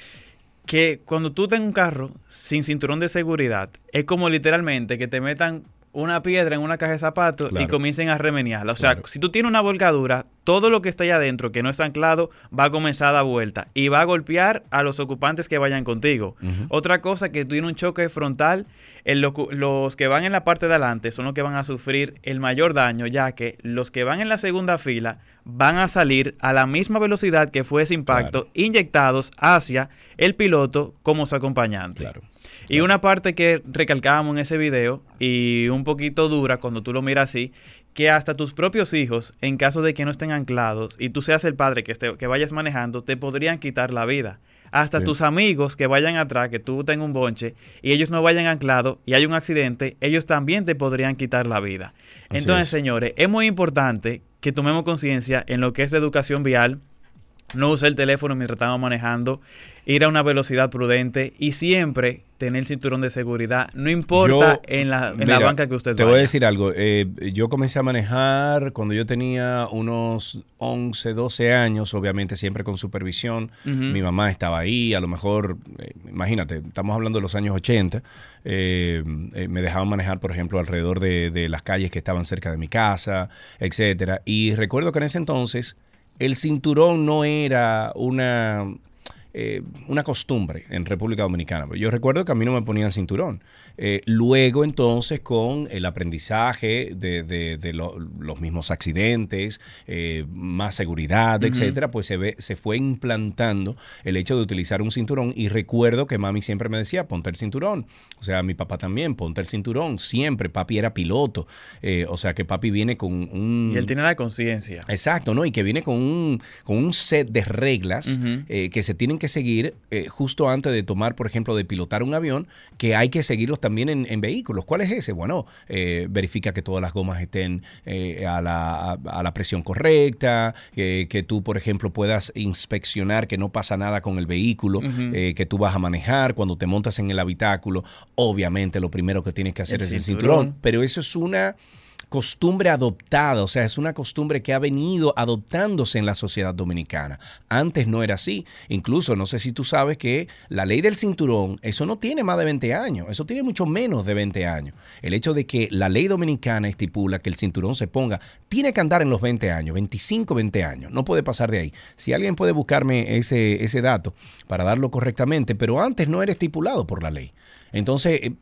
C: Que cuando tú tengas un carro sin cinturón de seguridad, es como literalmente que te metan una piedra en una caja de zapatos y comiencen a remeniarla. O sea, si tú tienes una volcadura, todo lo que está ahí adentro que no está anclado va a comenzar a dar vuelta y va a golpear a los ocupantes que vayan contigo. Otra cosa que tú tienes un choque frontal, los que van en la parte de adelante son los que van a sufrir el mayor daño, ya que los que van en la segunda fila van a salir a la misma velocidad que fue ese impacto, inyectados hacia el piloto como su acompañante.
A: Claro.
C: Y una parte que recalcábamos en ese video, y un poquito dura cuando tú lo miras así, que hasta tus propios hijos, en caso de que no estén anclados y tú seas el padre que, esté, que vayas manejando, te podrían quitar la vida. Hasta tus amigos que vayan atrás, que tú tengas un bonche y ellos no vayan anclados y hay un accidente, ellos también te podrían quitar la vida. Entonces, señores, es muy importante que tomemos conciencia en lo que es la educación vial, no usar el teléfono mientras estamos manejando, ir a una velocidad prudente y siempre tener el cinturón de seguridad, no importa en, la, en la, banca que usted
A: Te voy a decir algo, eh, yo comencé a manejar cuando yo tenía unos 11, 12 años, obviamente siempre con supervisión, mi mamá estaba ahí, a lo mejor, eh, imagínate, estamos hablando de los años 80, eh, me dejaban manejar, por ejemplo, alrededor de, de las calles que estaban cerca de mi casa, etcétera, y recuerdo que en ese entonces el cinturón no era una eh, una costumbre en República Dominicana. Yo recuerdo que a mí no me ponían cinturón. Eh, luego entonces con el aprendizaje de, los mismos accidentes, eh, más seguridad, etcétera, pues se, ve, se fue implantando el hecho de utilizar un cinturón y recuerdo que mami siempre me decía, ponte el cinturón. O sea, mi papá también, ponte el cinturón. Siempre, papi era piloto. o sea, que papi viene con un...
C: Y él tiene la conciencia.
A: Exacto, ¿no? Y que viene con un, con un set de reglas que se tienen que seguir eh, justo antes de tomar, por ejemplo, de pilotar un avión, que hay que seguirlos también en, vehículos. ¿Cuál es ese? Bueno, eh, verifica que todas las gomas estén eh, a, la, presión correcta, que tú, por ejemplo, puedas inspeccionar que no pasa nada con el vehículo que tú vas a manejar cuando te montas en el habitáculo. Obviamente, lo primero que tienes que hacer es el cinturón, pero eso es una costumbre adoptada, o sea, es una costumbre que ha venido adoptándose en la sociedad dominicana. Antes no era así. Incluso, no sé si tú sabes que la ley del cinturón, eso no tiene más de 20 años, eso tiene mucho menos de 20 años. El hecho de que la ley dominicana estipula que el cinturón se ponga, tiene que andar en los 20 años, 25, 20 años, no puede pasar de ahí. Si alguien puede buscarme ese, ese dato para darlo correctamente, pero antes no era estipulado por la ley. Entonces, eh,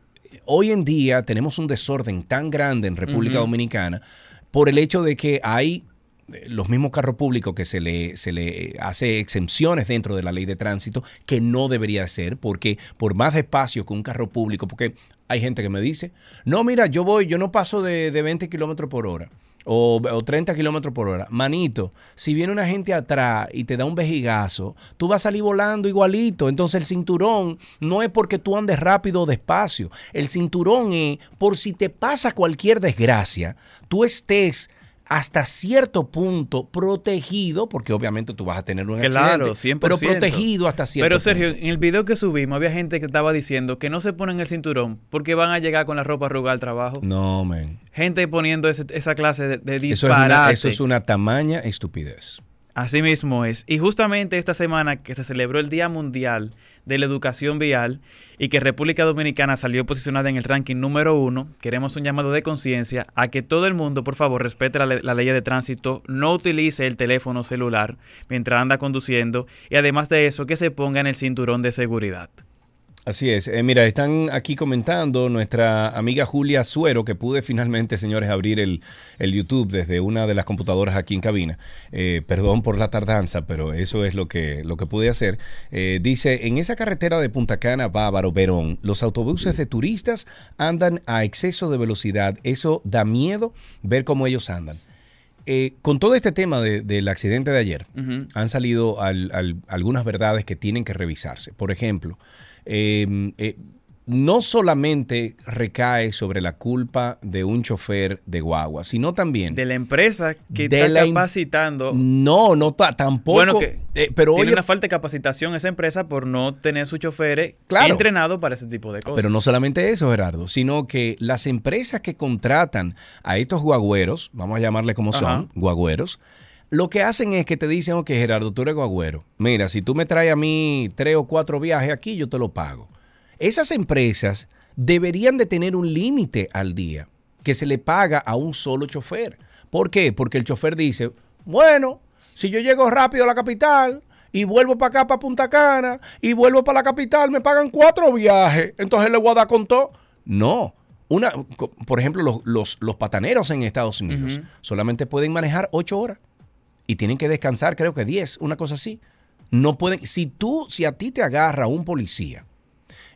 A: hoy en día tenemos un desorden tan grande en República Dominicana por el hecho de que hay eh, los mismos carros públicos que se le, se le hace exenciones dentro de la ley de tránsito, que no debería ser, porque por más despacio que un carro público, porque hay gente que me dice, no, mira, yo voy, yo no paso de, de 20 kilómetros por hora o, 30 kilómetros por hora. Manito, si viene una gente atrás y te da un vejigazo, tú vas a salir volando igualito. Entonces el cinturón no es porque tú andes rápido o despacio. El cinturón es por si te pasa cualquier desgracia, tú estés hasta cierto punto protegido, porque obviamente tú vas a tener un
C: claro,
A: accidente, pero protegido hasta cierto
C: Pero Sergio, en el video que subimos había gente que estaba diciendo que no se ponen el cinturón porque van a llegar con la ropa arrugada al trabajo.
A: No, men.
C: Gente poniendo esa clase de, de
A: disparate. Eso es, una, tamaña estupidez.
C: Así mismo es. Y justamente esta semana que se celebró el Día Mundial de la Educación Vial, y que República Dominicana salió posicionada en el ranking número uno, queremos un llamado de conciencia a que todo el mundo, por favor, respete la, ley de tránsito, no utilice el teléfono celular mientras anda conduciendo y además de eso, que se ponga en el cinturón de seguridad.
A: Así es. Eh, mira, están aquí comentando nuestra amiga Julia Suero, que pude finalmente, señores, abrir el, YouTube desde una de las computadoras aquí en cabina. Eh, perdón por la tardanza, pero eso es lo que, lo que pude hacer. Eh, dice, en esa carretera de Punta Cana, Bávaro, Verón, los autobuses de turistas andan a exceso de velocidad. Eso da miedo ver cómo ellos andan. con todo este tema del accidente de ayer, han salido algunas verdades que tienen que revisarse. Por ejemplo, Em, eh, no solamente recae sobre la culpa de un chofer de guagua, sino también
C: de la empresa que está capacitando.
A: No, no tampoco.
C: Bueno, que eh, pero tiene una falta de capacitación esa empresa por no tener sus choferes entrenados para ese tipo de cosas.
A: Pero no solamente eso, Gerardo, sino que las empresas que contratan a estos guagüeros, vamos a llamarle como son, guagüeros, lo que hacen es que te dicen, ok, Gerardo, tú eres guagüero. Mira, si tú me traes a mí tres o cuatro viajes aquí, yo te lo pago. Esas empresas deberían de tener un límite al día que se le paga a un solo chofer. ¿Por qué? Porque el chofer dice, bueno, si yo llego rápido a la capital y vuelvo para acá, para Punta Cana, y vuelvo para la capital, me pagan cuatro viajes, entonces le voy a dar con todo. No. Una, por ejemplo, los, los, pataneros en Estados Unidos solamente pueden manejar ocho horas y tienen que descansar, creo que 10, una cosa así. No pueden, si tú, si a ti te agarra un policía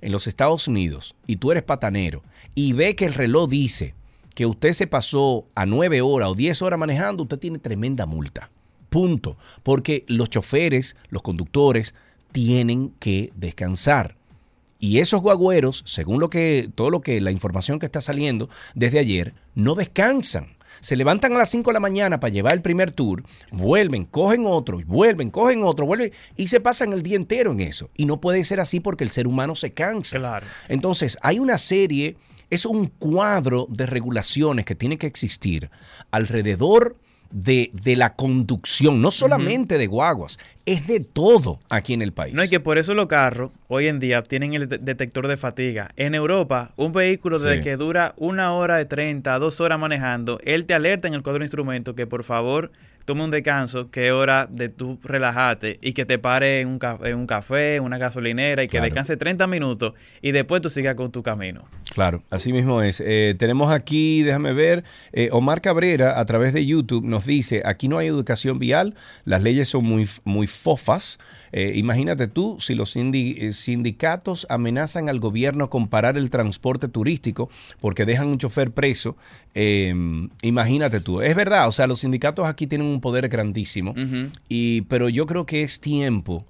A: en los Estados Unidos y tú eres patanero y ve que el reloj dice que usted se pasó a 9 horas o 10 horas manejando, usted tiene tremenda multa. Punto. Porque los choferes, los conductores, tienen que descansar. Y esos guagüeros, según lo que, todo lo que, la información que está saliendo desde ayer, no descansan se levantan a las 5 de la mañana para llevar el primer tour, vuelven, cogen otro, vuelven, cogen otro, vuelven y se pasan el día entero en eso. Y no puede ser así porque el ser humano se cansa.
C: Claro.
A: Entonces, hay una serie, es un cuadro de regulaciones que tiene que existir alrededor de, la conducción, no solamente de guaguas, es de todo aquí en el país.
C: No, y que por eso los carros hoy en día tienen el detector de fatiga. En Europa, un vehículo desde que dura una hora de 30 a dos horas manejando, él te alerta en el cuadro de instrumento que por favor toma un descanso, que es hora de tú relajarte y que te pare en un, en un café, en una gasolinera y que descanse 30 minutos y después tú sigas con tu camino.
A: Claro, así mismo es. Eh, tenemos aquí, déjame ver, eh, Omar Cabrera a través de YouTube nos dice, aquí no hay educación vial, las leyes son muy, muy fofas. Eh, imagínate tú, si los sindicatos amenazan al gobierno con parar el transporte turístico porque dejan un chofer preso, em, imagínate tú. Es verdad, o sea, los sindicatos aquí tienen un poder grandísimo, y, pero yo creo que es tiempo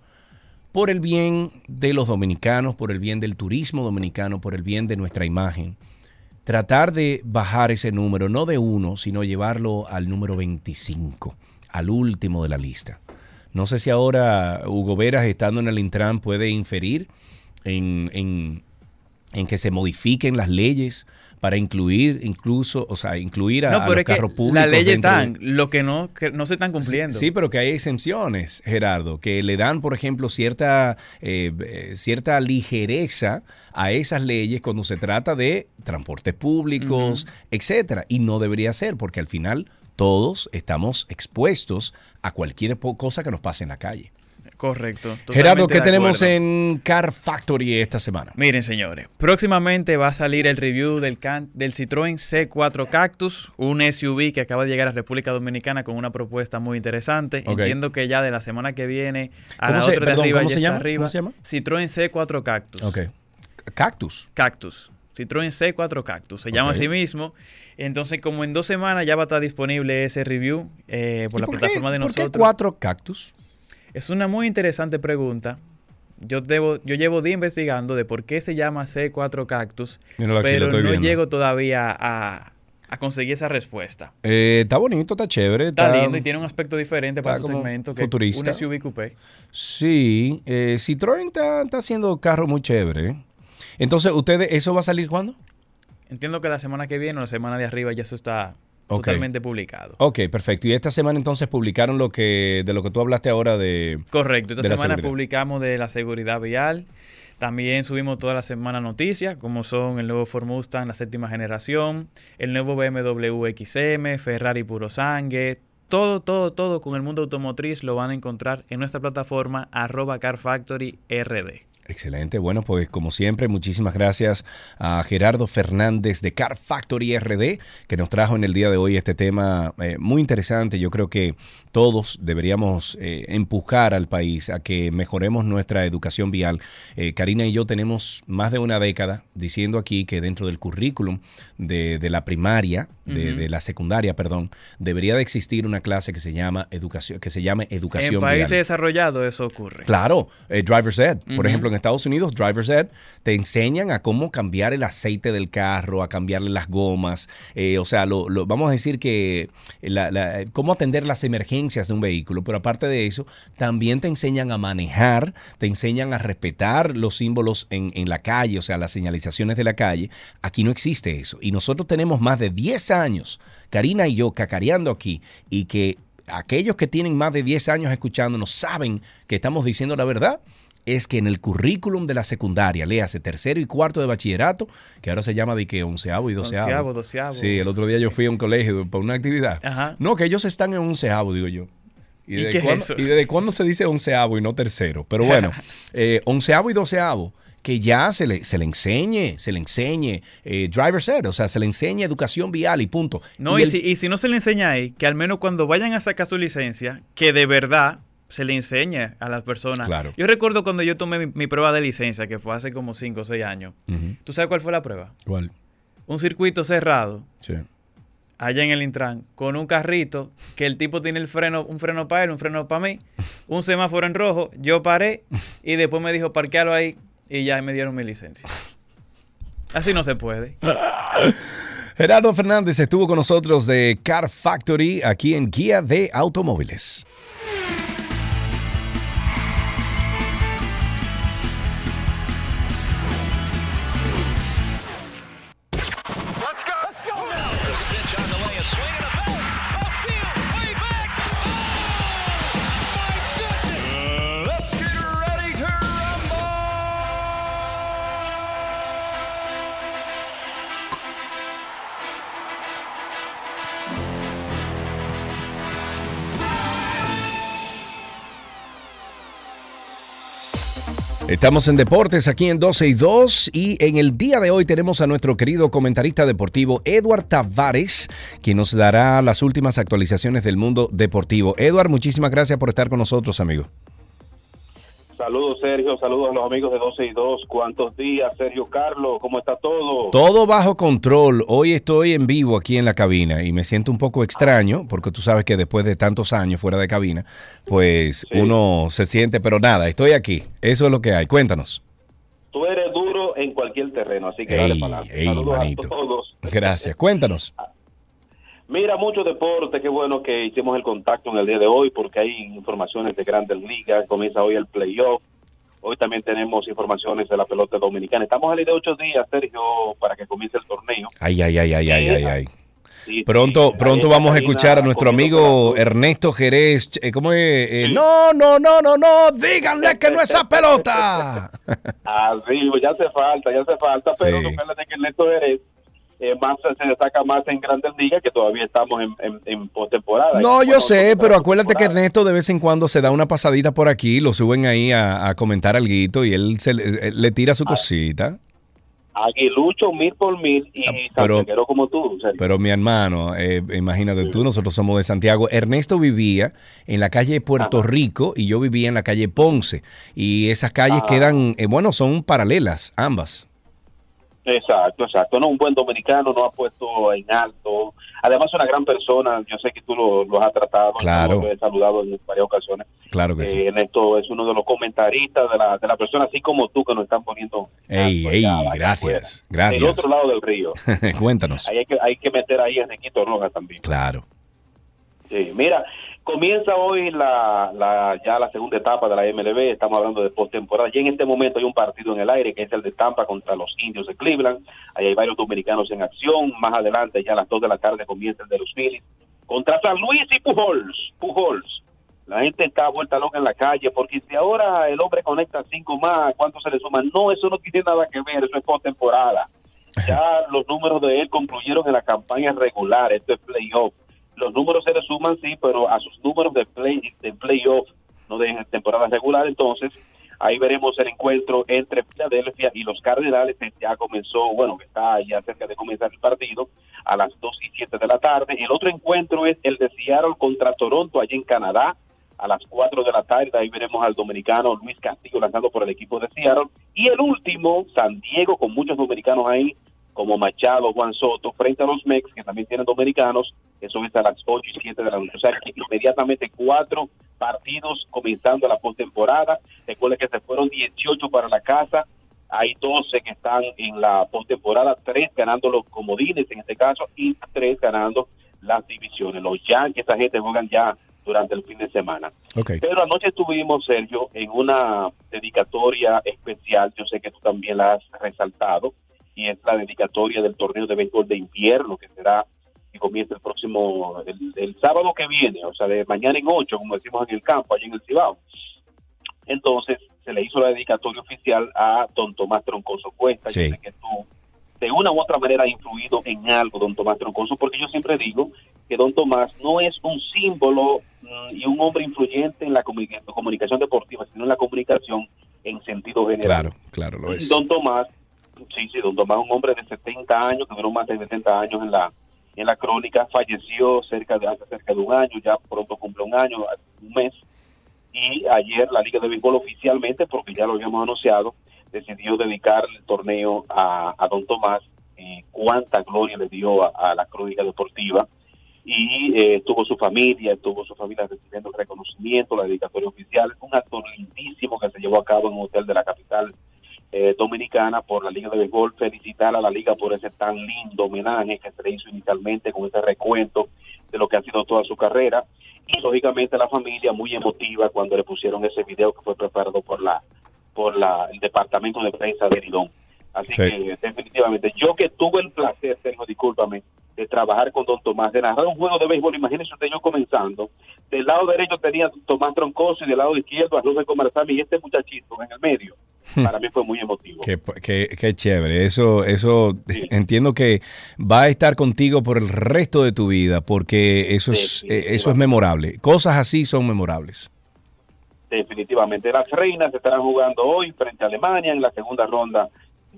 A: por el bien de los dominicanos, por el bien del turismo dominicano, por el bien de nuestra imagen, tratar de bajar ese número, no de uno, sino llevarlo al número 25, al último de la lista. No sé si ahora Hugo Veras, estando en el Intran, puede inferir en, en que se modifiquen las leyes para incluir incluso, o sea, incluir a,
C: no,
A: los carros públicos.
C: La ley están, lo que no, que no se están cumpliendo.
A: Sí, pero que hay exenciones, Gerardo, que le dan, por ejemplo, cierta, eh, cierta ligereza a esas leyes cuando se trata de transportes públicos, etcétera. Y no debería ser, porque al final todos estamos expuestos a cualquier cosa que nos pase en la calle.
C: Correcto.
A: Gerardo, ¿qué tenemos en Car Factory esta semana?
C: Miren, señores, próximamente va a salir el review del, del Citroën C4 Cactus, un SUV que acaba de llegar a República Dominicana con una propuesta muy interesante. Entiendo que ya de la semana que viene a la otra de arriba
A: ¿cómo
C: se
A: llama?
C: arriba.
A: ¿Cómo se llama?
C: Citroën C4 Cactus.
A: Ok. Cactus.
C: Cactus. Citroën C4 Cactus. Se llama así mismo. Entonces, como en dos semanas ya va a estar disponible ese review eh, por la plataforma de nosotros.
A: ¿Por qué cuatro cactus?
C: Es una muy interesante pregunta. Yo, debo, yo llevo día investigando de por qué se llama C4 Cactus, pero no llego todavía a, conseguir esa respuesta.
A: Eh, está bonito, está chévere.
C: Está, lindo y tiene un aspecto diferente para su segmento que
A: futurista.
C: un SUV coupé.
A: Sí, eh, Citroën está, está haciendo carro muy chévere. Entonces, ¿ustedes, eso va a salir cuándo?
C: Entiendo que la semana que viene o la semana de arriba ya eso está totalmente publicado.
A: Ok, perfecto. Y esta semana entonces publicaron lo que de lo que tú hablaste ahora de
C: Correcto. Esta semana publicamos de la seguridad vial. También subimos toda la semana noticias, como son el nuevo Ford Mustang, la séptima generación, el nuevo BMW XM, Ferrari Puro Sangue, todo, todo, todo con el mundo automotriz lo van a encontrar en nuestra plataforma arroba carfactoryRD.
A: Excelente. Bueno, pues como siempre, muchísimas gracias a Gerardo Fernández de Car Factory RD, que nos trajo en el día de hoy este tema eh, muy interesante. Yo creo que todos deberíamos eh, empujar al país a que mejoremos nuestra educación vial. Eh, Karina y yo tenemos más de una década diciendo aquí que dentro del currículum de, la primaria, de, la secundaria, perdón, debería de existir una clase que se llama educación, que se llame educación.
C: En países desarrollados eso ocurre.
A: Claro, driver's ed, por ejemplo, en Estados Unidos, Driver's Ed, te enseñan a cómo cambiar el aceite del carro, a cambiarle las gomas, eh, o sea, lo, vamos a decir que cómo atender las emergencias de un vehículo, pero aparte de eso, también te enseñan a manejar, te enseñan a respetar los símbolos en, en la calle, o sea, las señalizaciones de la calle. Aquí no existe eso. Y nosotros tenemos más de 10 años, Karina y yo, cacareando aquí, y que aquellos que tienen más de 10 años escuchándonos saben que estamos diciendo la verdad es que en el currículum de la secundaria, léase tercero y cuarto de bachillerato, que ahora se llama de que onceavo y doceavo.
C: Onceavo, doceavo.
A: Sí, el otro día yo fui a un colegio para una actividad.
C: Ajá.
A: No, que ellos están en onceavo, digo yo.
C: ¿Y, desde, cuándo,
A: ¿Y desde cuándo se dice onceavo y no tercero? Pero bueno, eh, onceavo y doceavo que ya se le, se le enseñe, se le enseñe eh, driver's ed, o sea, se le enseñe educación vial y punto.
C: No, y, si, y si no se le enseña ahí, que al menos cuando vayan a sacar su licencia, que de verdad se le enseña a las personas.
A: Claro.
C: Yo recuerdo cuando yo tomé mi, prueba de licencia, que fue hace como 5 o 6 años. ¿Tú sabes cuál fue la prueba?
A: ¿Cuál?
C: Un circuito cerrado.
A: Sí.
C: Allá en el Intran, con un carrito, que el tipo tiene el freno, un freno para él, un freno para mí, un semáforo en rojo, yo paré y después me dijo parquealo ahí y ya me dieron mi licencia. Así no se puede.
A: Gerardo Fernández estuvo con nosotros de Car Factory aquí en Guía de Automóviles. Estamos en Deportes aquí en 12 y 2 y en el día de hoy tenemos a nuestro querido comentarista deportivo Eduard Tavares, quien nos dará las últimas actualizaciones del mundo deportivo. Eduard, muchísimas gracias por estar con nosotros, amigo.
D: Saludos, Sergio. Saludos a los amigos de 12 y 2. ¿Cuántos días, Sergio Carlos? ¿Cómo está todo?
A: Todo bajo control. Hoy estoy en vivo aquí en la cabina y me siento un poco extraño porque tú sabes que después de tantos años fuera de cabina, pues uno se siente, pero nada, estoy aquí. Eso es lo que hay. Cuéntanos.
D: Tú eres duro en cualquier terreno, así que dale para
A: Saludos a todos. Gracias. Cuéntanos.
D: Mira, mucho deporte, qué bueno que hicimos el contacto en el día de hoy porque hay informaciones de grandes ligas, comienza hoy el playoff, hoy también tenemos informaciones de la pelota dominicana. Estamos a de ocho días, Sergio, para que comience el torneo.
A: Ay, ay, ay, ay, ay, ay, ay. pronto, pronto vamos a escuchar a nuestro amigo Ernesto Jerez. Eh, ¿Cómo es? Eh, no, no, no, no, no, díganle que no es esa pelota.
D: Así, ya hace falta, ya hace falta, pero sí. que Ernesto Jerez eh, más se destaca más en Grandes Ligas que todavía estamos en, en, postemporada.
A: No, yo sé, pero acuérdate que Ernesto de vez en cuando se da una pasadita por aquí, lo suben ahí a, comentar algo y él se le, tira su ah. cosita.
D: Aguilucho mil por mil y ah, pero, como tú.
A: Pero mi hermano, eh, imagínate tú, nosotros somos de Santiago. Ernesto vivía en la calle Puerto Rico y yo vivía en la calle Ponce. Y esas calles ah. quedan, eh, bueno, son paralelas ambas.
D: Exacto, exacto. No, un buen dominicano no ha puesto en alto. Además, una gran persona. Yo sé que tú lo, has tratado.
A: Claro.
D: Lo he saludado en varias ocasiones.
A: Claro que
D: eh,
A: sí.
D: En esto es uno de los comentaristas de la, de la persona, así como tú, que nos están poniendo.
A: Ey, ey, gracias. Gracias.
D: Del otro lado del río.
A: Cuéntanos.
D: hay, que, hay que meter ahí a Enriquito Rojas también.
A: Claro.
D: Sí, mira, Comienza hoy la, la, ya la segunda etapa de la MLB, estamos hablando de postemporada. Y en este momento hay un partido en el aire que es el de Tampa contra los indios de Cleveland. Ahí hay varios dominicanos en acción. Más adelante, ya a las 2 de la tarde, comienza el de los Phillies contra San Luis y Pujols. Pujols. La gente está vuelta loca en la calle porque si ahora el hombre conecta cinco más, ¿cuánto se le suman? No, eso no tiene nada que ver, eso es postemporada. Ya los números de él concluyeron en la campaña regular, esto es playoff los números se le suman, sí, pero a sus números de play de playoff, no de temporada regular, entonces ahí veremos el encuentro entre Filadelfia y los Cardenales, que ya comenzó, bueno, que está ya cerca de comenzar el partido, a las 2 y 7 de la tarde. El otro encuentro es el de Seattle contra Toronto, allí en Canadá, a las 4 de la tarde. Ahí veremos al dominicano Luis Castillo lanzando por el equipo de Seattle. Y el último, San Diego, con muchos dominicanos ahí, como Machado, Juan Soto, frente a los Mex, que también tienen dominicanos, eso es a las 8 y 7 de la noche. O sea, que inmediatamente cuatro partidos comenzando la postemporada. Recuerden que se fueron 18 para la casa. Hay 12 que están en la postemporada, tres ganando los comodines en este caso y tres ganando las divisiones. Los Yankees, esta gente juegan ya durante el fin de semana. Pero anoche estuvimos, Sergio, en una dedicatoria especial, yo sé que tú también la has resaltado, y es la dedicatoria del torneo de béisbol de invierno que será que comienza el próximo, el, sábado que viene, o sea, de mañana en ocho, como decimos en el campo, allí en el Cibao. Entonces, se le hizo la dedicatoria oficial a don Tomás Troncoso Cuesta, que tú de una u otra manera ha influido en algo don Tomás Troncoso, porque yo siempre digo que don Tomás no es un símbolo mm, y un hombre influyente en la comunicación deportiva, sino en la comunicación en sentido general.
A: Claro, claro, lo es.
D: Don Tomás Sí, sí, don Tomás, un hombre de 70 años, que duró más de 70 años en la en la crónica, falleció cerca de hace cerca de un año, ya pronto cumple un año, un mes, y ayer la Liga de Béisbol oficialmente, porque ya lo habíamos anunciado, decidió dedicar el torneo a, a don Tomás, y cuánta gloria le dio a, la crónica deportiva, y eh, tuvo su familia, tuvo su familia recibiendo el reconocimiento, la dedicatoria oficial, un acto lindísimo que se llevó a cabo en un hotel de la capital eh, dominicana por la Liga de Béisbol, felicitar a la Liga por ese tan lindo homenaje que se le hizo inicialmente con ese recuento de lo que ha sido toda su carrera y lógicamente la familia muy emotiva cuando le pusieron ese video que fue preparado por la por la, el departamento de prensa de Lidón. Así que definitivamente, yo que tuve el placer, Sergio, discúlpame, de trabajar con don Tomás, de narrar un juego de béisbol, imagínense usted yo comenzando, del lado derecho tenía Tomás Troncoso y del lado izquierdo a Rubén Comarzami y este muchachito en el medio. Hmm. Para mí fue muy emotivo.
A: Qué, qué, chévere. Eso, eso entiendo que va a estar contigo por el resto de tu vida, porque eso es, eh, eso es memorable. Cosas así son memorables.
D: definitivamente. Las reinas estarán jugando hoy frente a Alemania en la segunda ronda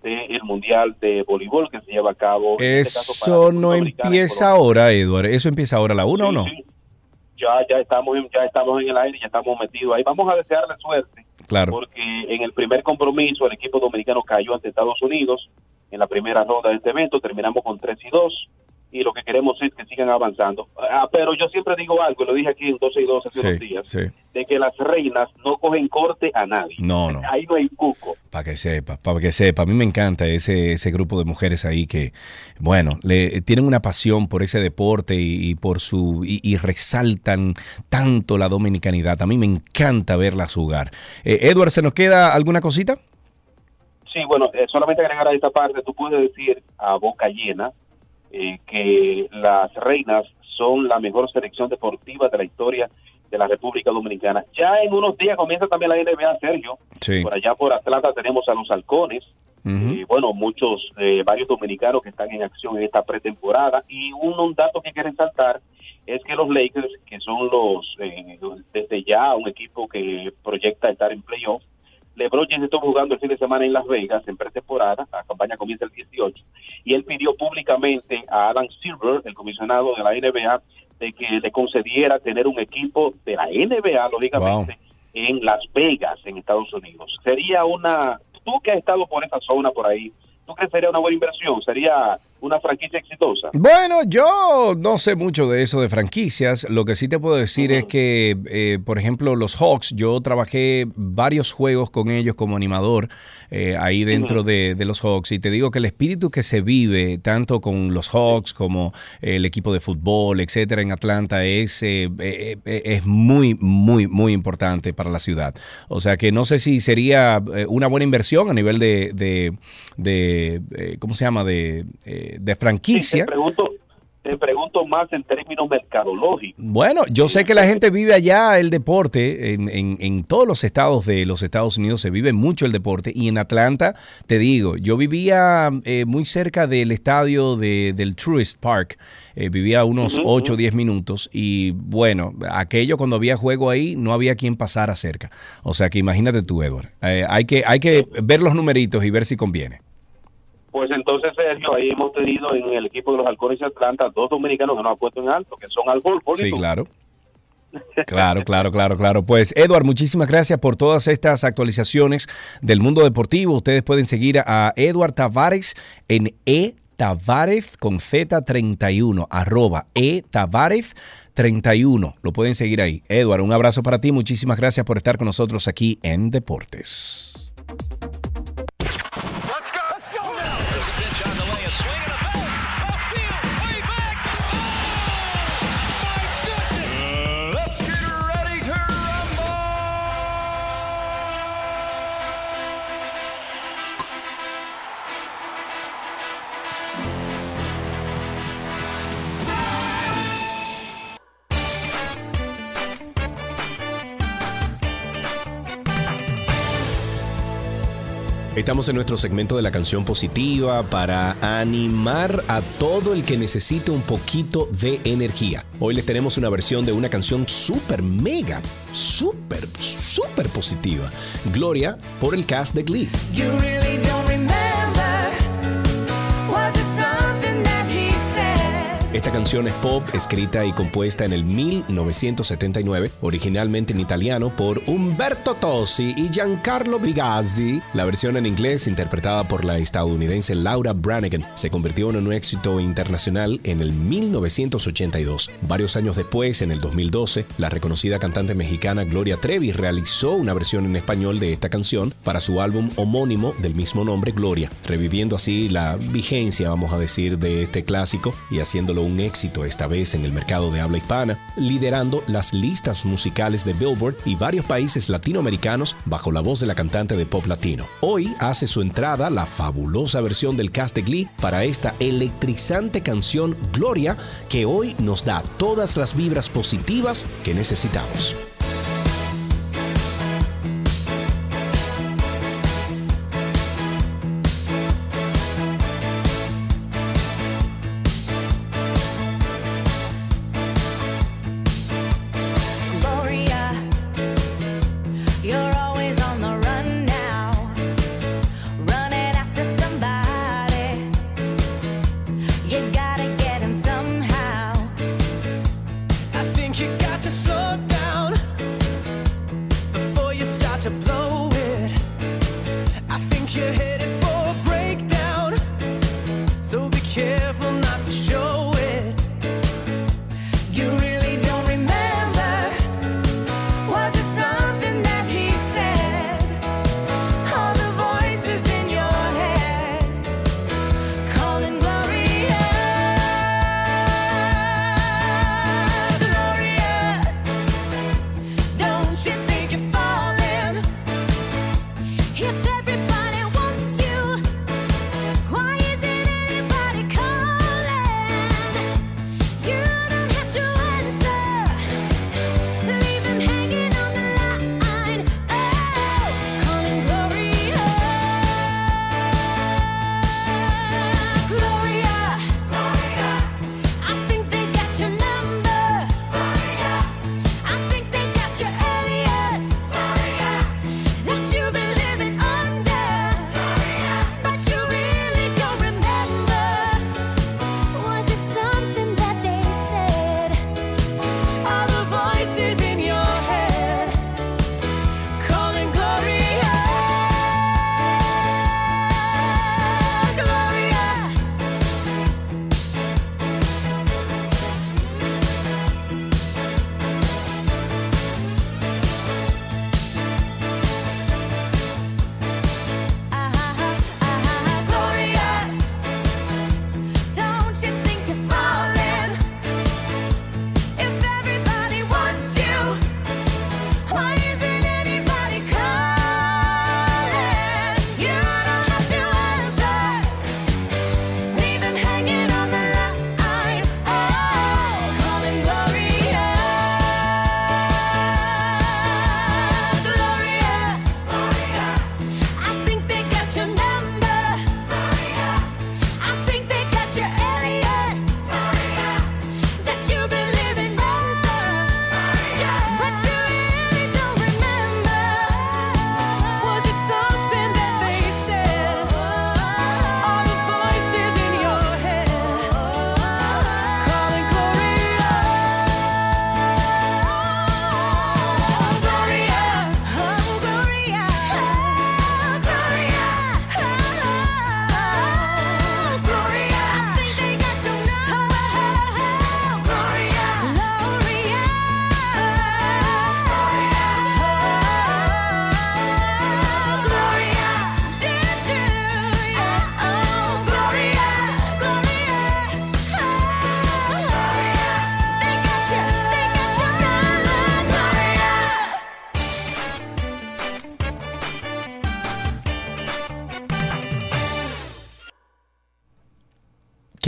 D: del Mundial de Voleibol que se lleva a cabo.
A: Este Eso no empieza ahora, Eduard. ¿Eso empieza ahora a la una o no?
D: Ya, ya, estamos, ya estamos en el aire, ya estamos metidos ahí. Vamos a desearle suerte.
A: Claro.
D: Porque en el primer compromiso el equipo dominicano cayó ante Estados Unidos en la primera ronda de este evento. Terminamos con 3 y 2 y lo que queremos es que sigan avanzando. Ah, pero yo siempre digo algo, lo dije aquí en 12 y 12 hace unos días, de que las reinas no cogen corte a nadie.
A: No, no.
D: Ahí no hay cuco.
A: Para que sepa, para que sepa. A mí me encanta ese, ese grupo de mujeres ahí que, bueno, le tienen una pasión por ese deporte y, por su y, resaltan tanto la dominicanidad. A mí me encanta verlas jugar. Eh, Edward, ¿se nos queda alguna cosita?
D: Sí, bueno, eh, solamente agregar a esta parte, tú puedes decir a boca llena eh, que las reinas son la mejor selección deportiva de la historia de la República Dominicana. Ya en unos días comienza también la NBA, Sergio. Por allá por Atlanta tenemos a los halcones. y bueno, muchos, eh, varios dominicanos que están en acción en esta pretemporada. Y un, dato que quieren saltar es que los Lakers, que son los, eh, desde ya un equipo que proyecta estar en playoff, LeBron James estuvo jugando el fin de semana en Las Vegas en pretemporada, la campaña comienza el 18, y él pidió públicamente a Adam Silver, el comisionado de la NBA, de que le concediera tener un equipo de la NBA, lógicamente, en Las Vegas, en Estados Unidos. Sería una, tú que has estado por esa zona por ahí, ¿tú crees que sería una buena inversión? ¿Sería una franquicia exitosa?
A: Bueno, yo no sé mucho de eso de franquicias. Lo que sí te puedo decir es que, eh, por ejemplo, los Hawks, yo trabajé varios juegos con ellos como animador eh, ahí dentro de, los Hawks y te digo que el espíritu que se vive tanto con los Hawks como el equipo de fútbol, etcétera, en Atlanta es, eh, es muy, muy, muy importante para la ciudad. O sea que no sé si sería una buena inversión a nivel de, de, de ¿cómo se llama? De de, franquicia.
D: te, pregunto, te pregunto más en términos mercadológicos.
A: Bueno, yo sé que la gente vive allá el deporte, en, en, todos los estados de los Estados Unidos se vive mucho el deporte y en Atlanta, te digo, yo vivía eh, muy cerca del estadio de, del Tourist Park. Eh, vivía unos 8 o 10 minutos y bueno, aquello cuando había juego ahí no había quien pasara cerca. O sea que imagínate tú, Edward. Eh, hay, que, hay que ver los numeritos y ver si conviene.
D: Pues entonces, Sergio, ahí hemos tenido en el equipo de los halcones de Atlanta dos dominicanos que nos han puesto en alto, que son al golf.
A: Sí, claro. Claro, claro, claro, claro. Pues Edward, muchísimas gracias por todas estas actualizaciones del mundo deportivo. Ustedes pueden seguir a Edward Tavares en E Tavares con Z31, arroba E Tavares 31. Lo pueden seguir ahí. Edward, un abrazo para ti. Muchísimas gracias por estar con nosotros aquí en Deportes. Estamos en nuestro segmento de la canción positiva para animar a todo el que necesite un poquito de energía. Hoy les tenemos una versión de una canción súper mega, súper, súper positiva. Gloria por el cast de Glee. Esta canción es pop, escrita y compuesta en el 1979, originalmente en italiano por Umberto Tosi y Giancarlo Brigazzi. La versión en inglés, interpretada por la estadounidense Laura Branigan, se convirtió en un éxito internacional en el 1982. Varios años después, en el 2012, la reconocida cantante mexicana Gloria Trevi realizó una versión en español de esta canción para su álbum homónimo del mismo nombre, Gloria, reviviendo así la vigencia, vamos a decir, de este clásico y haciéndolo un éxito esta vez en el mercado de habla hispana, liderando las listas musicales de Billboard y varios países latinoamericanos bajo la voz de la cantante de pop latino. Hoy hace su entrada la fabulosa versión del cast de Glee para esta electrizante canción Gloria que hoy nos da todas las vibras positivas que necesitamos.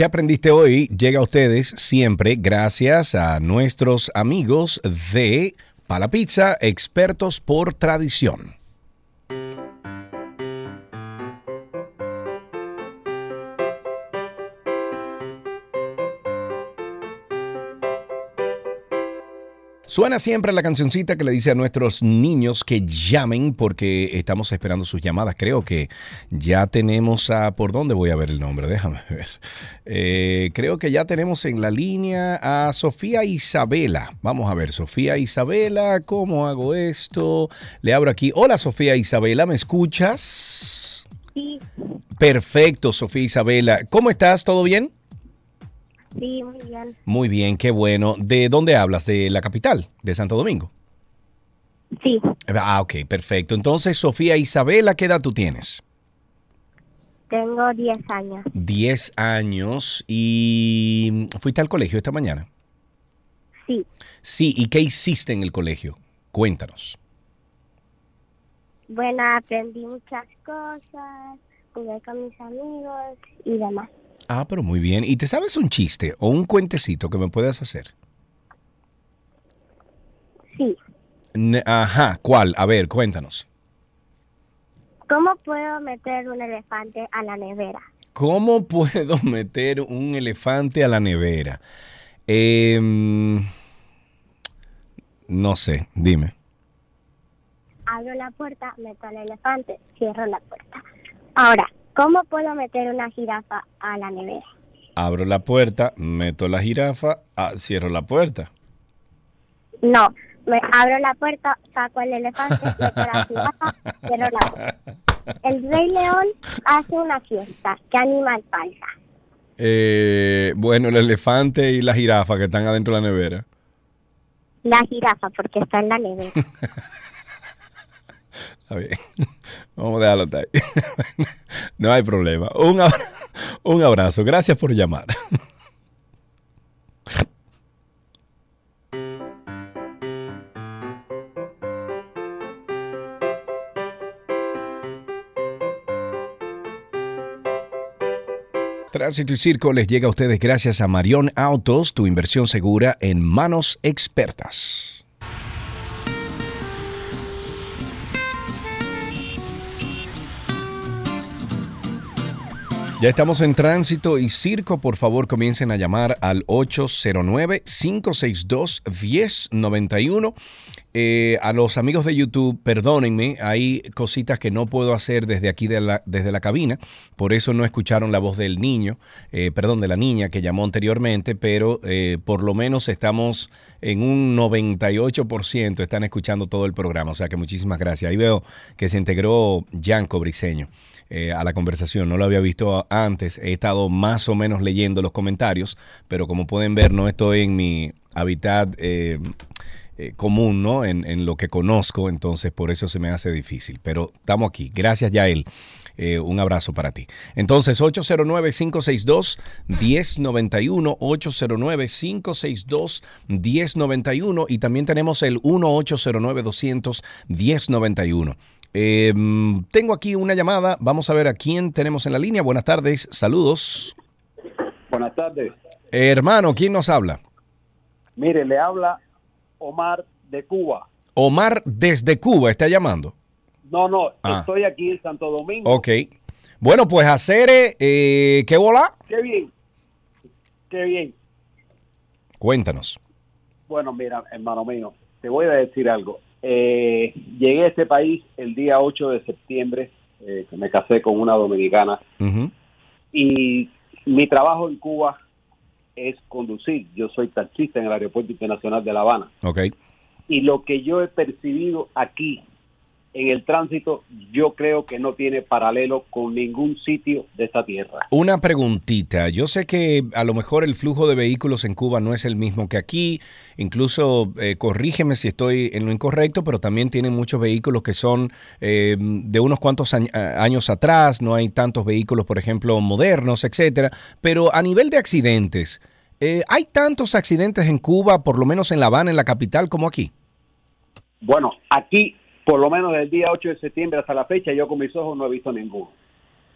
A: ¿Qué aprendiste hoy? Llega a ustedes siempre gracias a nuestros amigos de Pala Pizza, expertos por tradición. Suena siempre la cancioncita que le dice a nuestros niños que llamen porque estamos esperando sus llamadas. Creo que ya tenemos a... ¿Por dónde voy a ver el nombre? Déjame ver. Eh, creo que ya tenemos en la línea a Sofía Isabela. Vamos a ver, Sofía Isabela, ¿cómo hago esto? Le abro aquí. Hola Sofía Isabela, ¿me escuchas?
E: Sí.
A: Perfecto, Sofía Isabela. ¿Cómo estás? ¿Todo bien?
E: Sí, muy bien.
A: Muy bien, qué bueno. ¿De dónde hablas? ¿De la capital? ¿De Santo Domingo?
E: Sí.
A: Ah, ok, perfecto. Entonces, Sofía Isabela, ¿qué edad tú tienes?
E: Tengo 10 años.
A: 10 años. ¿Y fuiste al colegio esta mañana?
E: Sí.
A: Sí, ¿y qué hiciste en el colegio? Cuéntanos.
E: Bueno, aprendí muchas cosas, jugué con mis amigos y demás.
A: Ah, pero muy bien. ¿Y te sabes un chiste o un cuentecito que me puedas hacer?
E: Sí.
A: Ajá, ¿cuál? A ver, cuéntanos.
E: ¿Cómo puedo meter un elefante a la nevera?
A: ¿Cómo puedo meter un elefante a la nevera? Em, no sé, dime.
E: Abro la puerta, meto al elefante, cierro la puerta. Ahora, ¿Cómo puedo meter una jirafa a la nevera?
A: Abro la puerta, meto la jirafa, ah, cierro la puerta.
E: No, me abro la puerta, saco el elefante, meto la jirafa, cierro la puerta. El rey león hace una fiesta. ¿Qué animal falta?
A: Eh, bueno, el elefante y la jirafa que están adentro de la nevera.
E: La jirafa, porque está en la nevera.
A: Está bien. Vamos a dejarlo ahí. no hay problema. Un abrazo, un abrazo. Gracias por llamar. Tránsito y Circo les llega a ustedes gracias a Marión Autos, tu inversión segura en manos expertas. Ya estamos en tránsito y circo. Por favor, comiencen a llamar al 809-562-1091. Eh, a los amigos de YouTube, perdónenme, hay cositas que no puedo hacer desde aquí de la, desde la cabina, por eso no escucharon la voz del niño, eh, perdón, de la niña que llamó anteriormente, pero eh, por lo menos estamos en un 98%, están escuchando todo el programa, o sea que muchísimas gracias. Ahí veo que se integró Yanko Briseño. a la conversación. No lo había visto antes. He estado más o menos leyendo los comentarios, pero como pueden ver, no estoy en mi hábitat eh, común, ¿no? En, lo que conozco, entonces por eso se me hace difícil. Pero estamos aquí. Gracias, Yael. Eh, un abrazo para ti. Entonces, 809-562-1091, 809-562-1091 y también tenemos el 1-809-200-1091. Eh, tengo aquí una llamada. Vamos a ver a quién tenemos en la línea. Buenas tardes. Saludos.
D: Buenas tardes.
A: hermano, ¿quién nos habla?
D: Mire, le habla Omar de Cuba.
A: Omar desde Cuba está llamando.
D: No, no, ah. estoy aquí en Santo Domingo.
A: Ok. Bueno, pues hacer, eh, ¿qué bola?
D: Qué bien, qué bien.
A: Cuéntanos.
D: Bueno, mira, hermano mío, te voy a decir algo. Eh, llegué a este país el día 8 de septiembre, eh, me casé con una dominicana, y mi trabajo en Cuba es conducir. Yo soy taxista en el Aeropuerto Internacional de La Habana.
A: Okay.
D: Y lo que yo he percibido aquí en el tránsito, yo creo que no tiene paralelo con ningún sitio de esta tierra.
A: Una preguntita. Yo sé que a lo mejor el flujo de vehículos en Cuba no es el mismo que aquí. Incluso, eh, corrígeme si estoy en lo incorrecto, pero también tienen muchos vehículos que son eh, de unos cuantos años atrás. No hay tantos vehículos, por ejemplo, modernos, etcétera. Pero a nivel de accidentes, eh, ¿hay tantos accidentes en Cuba, por lo menos en La Habana, en la capital, como aquí?
D: Bueno, aquí por lo menos del día 8 de septiembre hasta la fecha, yo con mis ojos no he visto ninguno.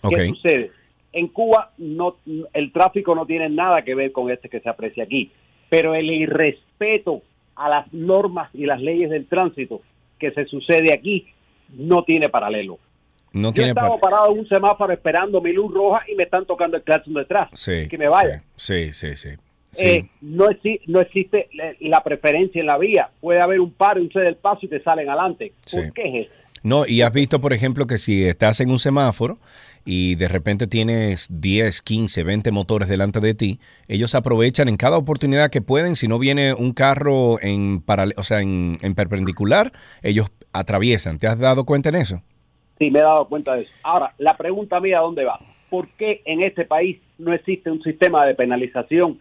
D: ¿Qué sucede?
F: en Cuba no, el tráfico no tiene nada que ver con este que se aprecia aquí, pero el irrespeto a las normas y las leyes del tránsito que se sucede aquí no tiene paralelo.
A: No
F: Yo
A: tiene
F: estaba
A: par-
F: parado en un semáforo esperando mi luz roja y me están tocando el claxon detrás.
A: Sí,
F: que me vaya.
A: Sí, sí, sí. sí.
F: Eh, no, exi- no existe la, la preferencia en la vía. Puede haber un paro, un cede el paso y te salen adelante.
A: Sí.
F: ¿Por qué es eso?
A: No, y has visto, por ejemplo, que si estás en un semáforo y de repente tienes 10, 15, 20 motores delante de ti, ellos aprovechan en cada oportunidad que pueden, si no viene un carro en o sea, en, en perpendicular, ellos atraviesan. ¿Te has dado cuenta en eso?
F: Sí, me he dado cuenta de eso. Ahora, la pregunta mía, ¿dónde va? ¿Por qué en este país no existe un sistema de penalización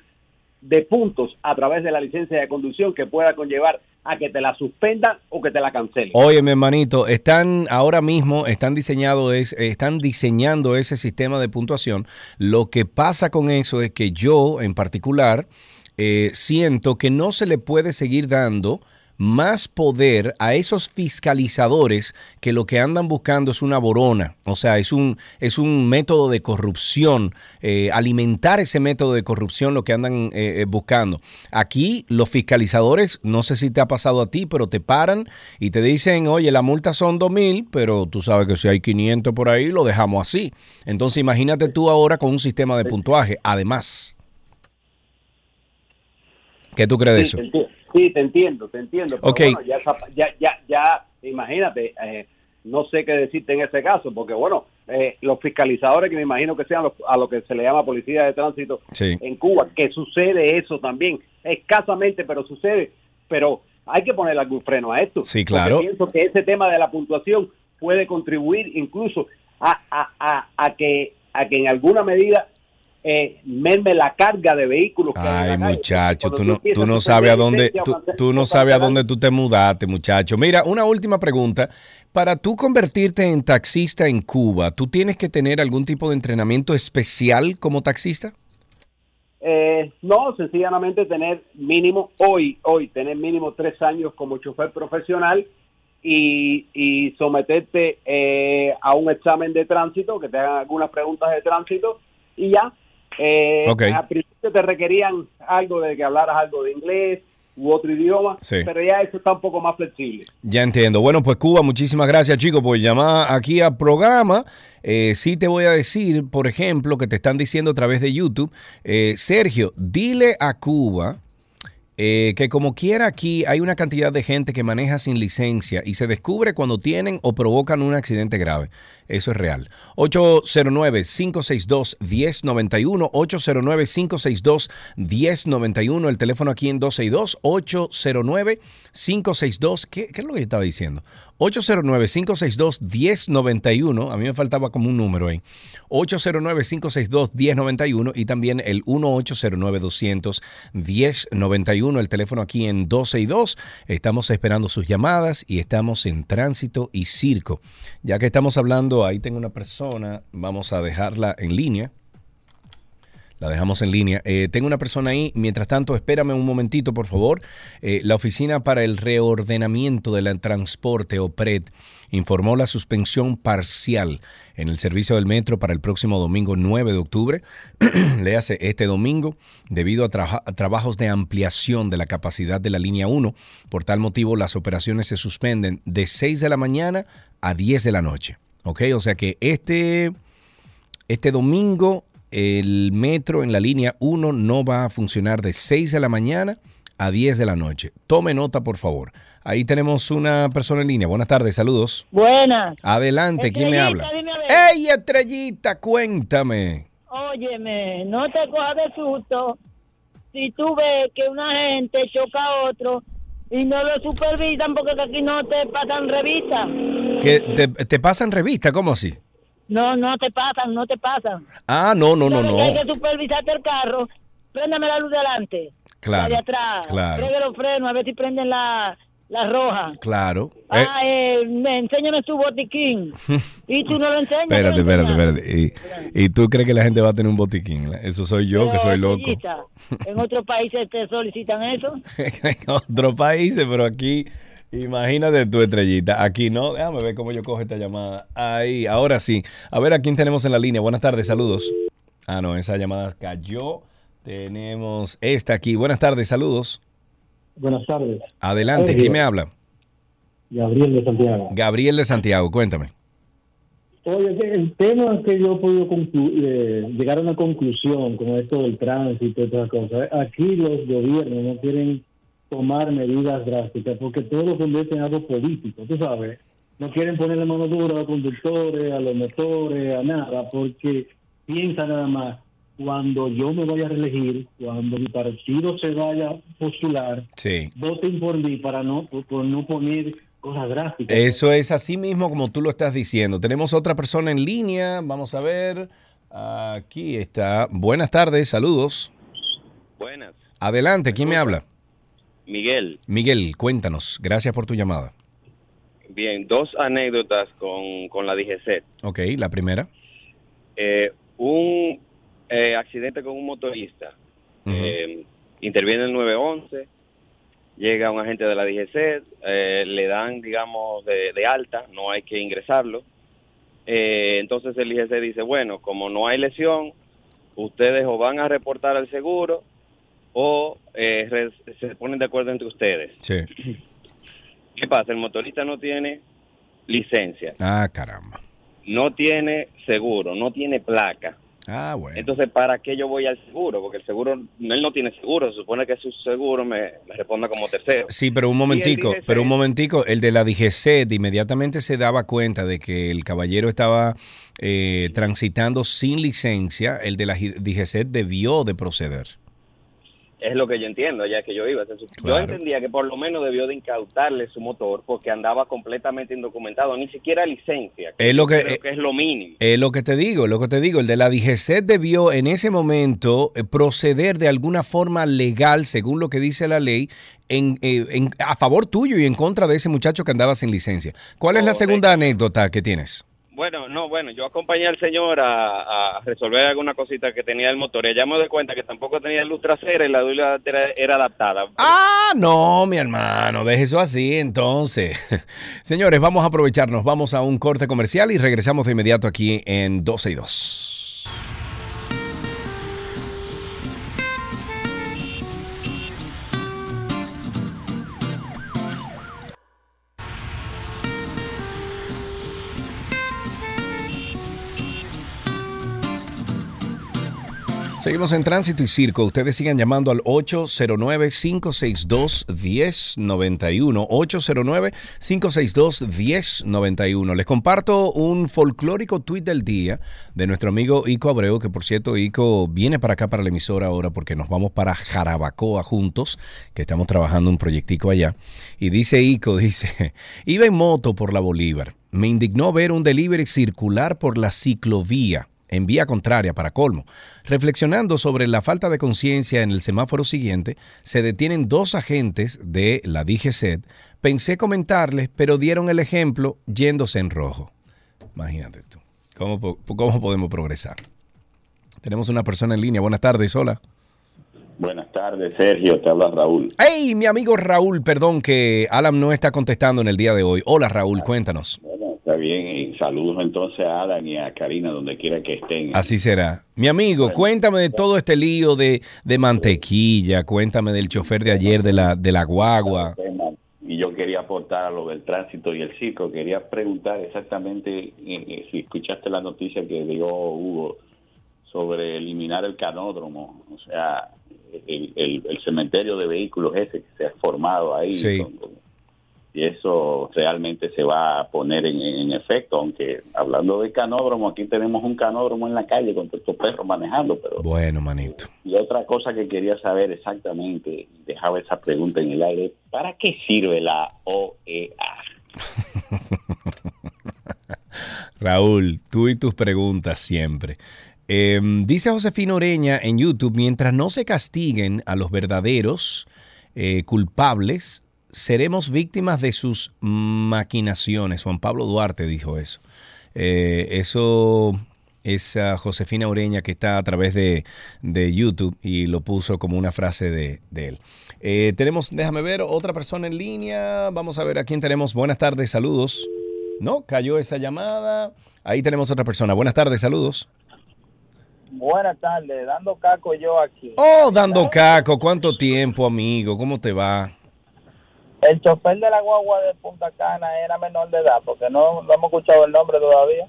F: de puntos a través de la licencia de conducción que pueda conllevar a que te la suspendan o que te la cancelen?
A: Oye, mi hermanito, están ahora mismo están diseñado es, están diseñando ese sistema de puntuación. Lo que pasa con eso es que yo, en particular, eh, siento que no se le puede seguir dando más poder a esos fiscalizadores que lo que andan buscando es una borona, o sea, es un, es un método de corrupción, eh, alimentar ese método de corrupción lo que andan eh, eh, buscando. Aquí los fiscalizadores, no sé si te ha pasado a ti, pero te paran y te dicen, oye, la multa son 2 mil, pero tú sabes que si hay 500 por ahí, lo dejamos así. Entonces imagínate tú ahora con un sistema de puntuaje, además. ¿Qué tú crees de eso?
F: Sí, te entiendo, te entiendo. Pero
A: Ok.
F: bueno, ya, ya, ya, ya, imagínate, eh, no sé qué decirte en ese caso, porque bueno, eh, los fiscalizadores, que me imagino que sean los- a lo que se le llama policía de tránsito
A: Sí.
F: en Cuba, que sucede eso también, escasamente, pero sucede, pero hay que poner algún freno a esto.
A: Sí, claro.
F: pienso que ese tema de la puntuación puede contribuir incluso a, a, a, a que, a que en alguna medida eh, merme la carga de vehículos que
A: Ay, muchacho, tú no, tú no sabes a dónde, tú, tú no sabes a dónde tú te mudaste, muchacho. Mira, una última pregunta. Para tú convertirte en taxista en Cuba, ¿tú tienes que tener algún tipo de entrenamiento especial como taxista?
F: Eh, no, sencillamente tener mínimo, hoy, hoy, tener mínimo tres años como chofer profesional y, y someterte eh, a un examen de tránsito, que te hagan algunas preguntas de tránsito y ya. Eh,
A: Ok.
F: Al principio te requerían algo de que hablaras algo de inglés u otro idioma,
A: Sí.
F: pero ya eso está un poco más flexible.
A: Ya entiendo. Bueno, pues Cuba, muchísimas gracias, chicos, por llamar aquí al programa. Eh, sí te voy a decir, por ejemplo, que te están diciendo a través de YouTube, eh, Sergio, dile a Cuba eh, que como quiera aquí hay una cantidad de gente que maneja sin licencia y se descubre cuando tienen o provocan un accidente grave. Eso es real. 809-562-1091, 809-562-1091, el teléfono aquí en 262, 809-562, ¿qué, ¿qué es lo que yo estaba diciendo? 809-562-1091, a mí me faltaba como un número ahí, 809-562-1091 y también el 1-809-200-1091, el teléfono aquí en 262. Estamos esperando sus llamadas y estamos en tránsito y circo. Ya que estamos hablando, ahí tengo una persona, vamos a dejarla en línea. La dejamos en línea. Eh, tengo una persona ahí. Mientras tanto, espérame un momentito, por favor. Eh, la Oficina para el Reordenamiento del Transporte, OPRED, informó la suspensión parcial en el servicio del metro para el próximo domingo 9 de octubre. Le hace este domingo debido a, a trabajos de ampliación de la capacidad de la línea 1. Por tal motivo, las operaciones se suspenden de 6 de la mañana a 10 de la noche. ¿Ok? O sea que este, este domingo el metro en la línea 1 no va a funcionar de 6 de la mañana a 10 de la noche. Tome nota, por favor. Ahí tenemos una persona en línea. Buenas tardes, saludos.
G: Buenas.
A: Adelante, ¿quién me habla? ¡Ey, estrellita, cuéntame!
G: Óyeme, no te cojas de susto si tú ves que una gente choca a otro y no lo supervisan porque aquí no te pasan revista.
A: Que te, te pasan revista, ¿cómo así?
G: No, no te pasan, no te pasan.
A: Ah, no, no, no, no.
G: Hay que supervisarte el carro. Préndame la luz de adelante.
A: Claro,
G: La de atrás.
A: claro.
G: Fregue los frenos, a ver si prenden la, la roja.
A: Claro. Eh,
G: Ah, eh, me- enséñame tu botiquín. y tú no lo enseñas.
A: espérate,
G: ¿qué lo
A: espérate, espérate. ¿Y, y tú crees que la gente va a tener un botiquín? Eso soy yo, que soy loco.
G: En otros países te solicitan eso.
A: en otros países, pero aquí, imagínate tu estrellita. Aquí no, déjame ver cómo yo cojo esta llamada. Ahí, ahora sí. A ver a quién tenemos en la línea. Buenas tardes, saludos. Ah, no, esa llamada cayó. Tenemos esta aquí. Buenas tardes, saludos.
H: Buenas tardes.
A: Adelante, ¿quién me habla?
H: Gabriel de Santiago.
A: Gabriel de Santiago, cuéntame.
H: Oye, el tema que yo he podido eh, llegar a una conclusión con esto del tránsito y las cosas, aquí los gobiernos no quieren tomar medidas drásticas porque todo lo convierte en algo político, tú sabes. No quieren ponerle mano dura a los conductores, a los motores, a nada, porque piensa nada más, cuando yo me vaya a reelegir, cuando mi partido se vaya a postular,
A: sí.
H: voten por mí para no, por no poner cosas drásticas.
A: Eso es así mismo como tú lo estás diciendo. Tenemos otra persona en línea, vamos a ver. Aquí está. Buenas tardes, saludos.
I: Buenas.
A: Adelante, ¿quién me habla?
I: Miguel.
A: Miguel, cuéntanos. Gracias por tu llamada.
I: Bien, dos anécdotas con, con la DGC.
A: Ok, la primera.
I: Eh, un eh, accidente con un motorista. Eh, interviene el 911 llega un agente de la DGC, eh, le dan, digamos, de, alta, no hay que ingresarlo. Eh, entonces el DGC dice, bueno, como no hay lesión, ustedes o van a reportar al seguro o eh, se ponen de acuerdo entre ustedes.
A: Sí.
I: ¿Qué pasa? El motorista no tiene licencia.
A: Ah, caramba.
I: No tiene seguro, no tiene placa.
A: Ah, bueno.
I: Entonces, ¿para qué yo voy al seguro? Porque el seguro, él no tiene seguro, se supone que su seguro me, responda como tercero.
A: Sí, pero un momentico, pero un momentico, el de la DGC inmediatamente se daba cuenta de que el caballero estaba eh, transitando sin licencia, el de la DGC debió de proceder
I: es lo que yo entiendo, ya que yo iba. Yo entendía que por lo menos debió de incautarle su motor porque andaba completamente indocumentado, ni siquiera licencia.
A: es lo que,
I: es lo mínimo.
A: Es lo que te digo, lo que te digo. El de la DGC debió en ese momento eh, proceder de alguna forma legal, según lo que dice la ley, en, eh, en, a favor tuyo y en contra de ese muchacho que andaba sin licencia. ¿Cuál es la segunda anécdota que tienes?
I: Bueno, no, bueno, yo acompañé al señor a, resolver alguna cosita que tenía el motor. Y ya me doy cuenta que tampoco tenía luz trasera y la luz era, adaptada.
A: Ah, no, mi hermano, deje eso así entonces. Señores, vamos a aprovecharnos, vamos a un corte comercial y regresamos de inmediato aquí en 12 y 2. Seguimos en Tránsito y Circo. Ustedes sigan llamando al 809-562-1091. 809-562-1091. Les comparto un folclórico tuit del día de nuestro amigo Ico Abreu, que por cierto, Ico viene para acá para la emisora ahora porque nos vamos para Jarabacoa juntos, que estamos trabajando un proyectico allá. Y dice Ico, dice, iba en moto por la Bolívar. Me indignó ver un delivery circular por la ciclovía en vía contraria para colmo. Reflexionando sobre la falta de conciencia en el semáforo siguiente, se detienen dos agentes de la DGCET. Pensé comentarles, pero dieron el ejemplo yéndose en rojo. Imagínate tú. ¿Cómo, cómo podemos progresar? Tenemos una persona en línea. Buenas tardes, hola.
J: Buenas tardes, Sergio, te habla Raúl.
A: ¡Hey, mi amigo Raúl! Perdón que Alan no está contestando en el día de hoy. Hola, Raúl, cuéntanos.
J: Está bien, saludos entonces a Alan y a Karina donde quiera que estén.
A: Así será. Mi amigo, cuéntame de todo este lío de, mantequilla, cuéntame del chofer de ayer de la, de la guagua.
J: Y yo quería aportar a lo del tránsito y el circo, quería preguntar exactamente eh, eh, si escuchaste la noticia que dio Hugo sobre eliminar el canódromo, o sea, el, el, cementerio de vehículos ese que se ha formado ahí.
A: Sí
J: y eso realmente se va a poner en, efecto, aunque hablando de canódromo, aquí tenemos un canódromo en la calle con estos perros manejando, pero...
A: Bueno, manito.
J: Y otra cosa que quería saber exactamente, dejaba esa pregunta en el aire, ¿para qué sirve la OEA?
A: Raúl, tú y tus preguntas siempre. Em, dice Josefina Oreña en YouTube, mientras no se castiguen a los verdaderos eh, culpables, seremos víctimas de sus maquinaciones. Juan Pablo Duarte dijo eso. Eh, eso es Josefina Ureña que está a través de, YouTube y lo puso como una frase de, él. Eh, tenemos, déjame ver, otra persona en línea. Vamos a ver a quién tenemos. Buenas tardes, saludos. No, cayó esa llamada. Ahí tenemos otra persona. Buenas tardes, saludos.
K: Buenas tardes, dando caco yo aquí.
A: Oh, dando caco, ¿cuánto tiempo, amigo? ¿Cómo te va?
K: El chofer de la guagua de Punta Cana era menor de edad, porque no, no hemos escuchado el nombre todavía.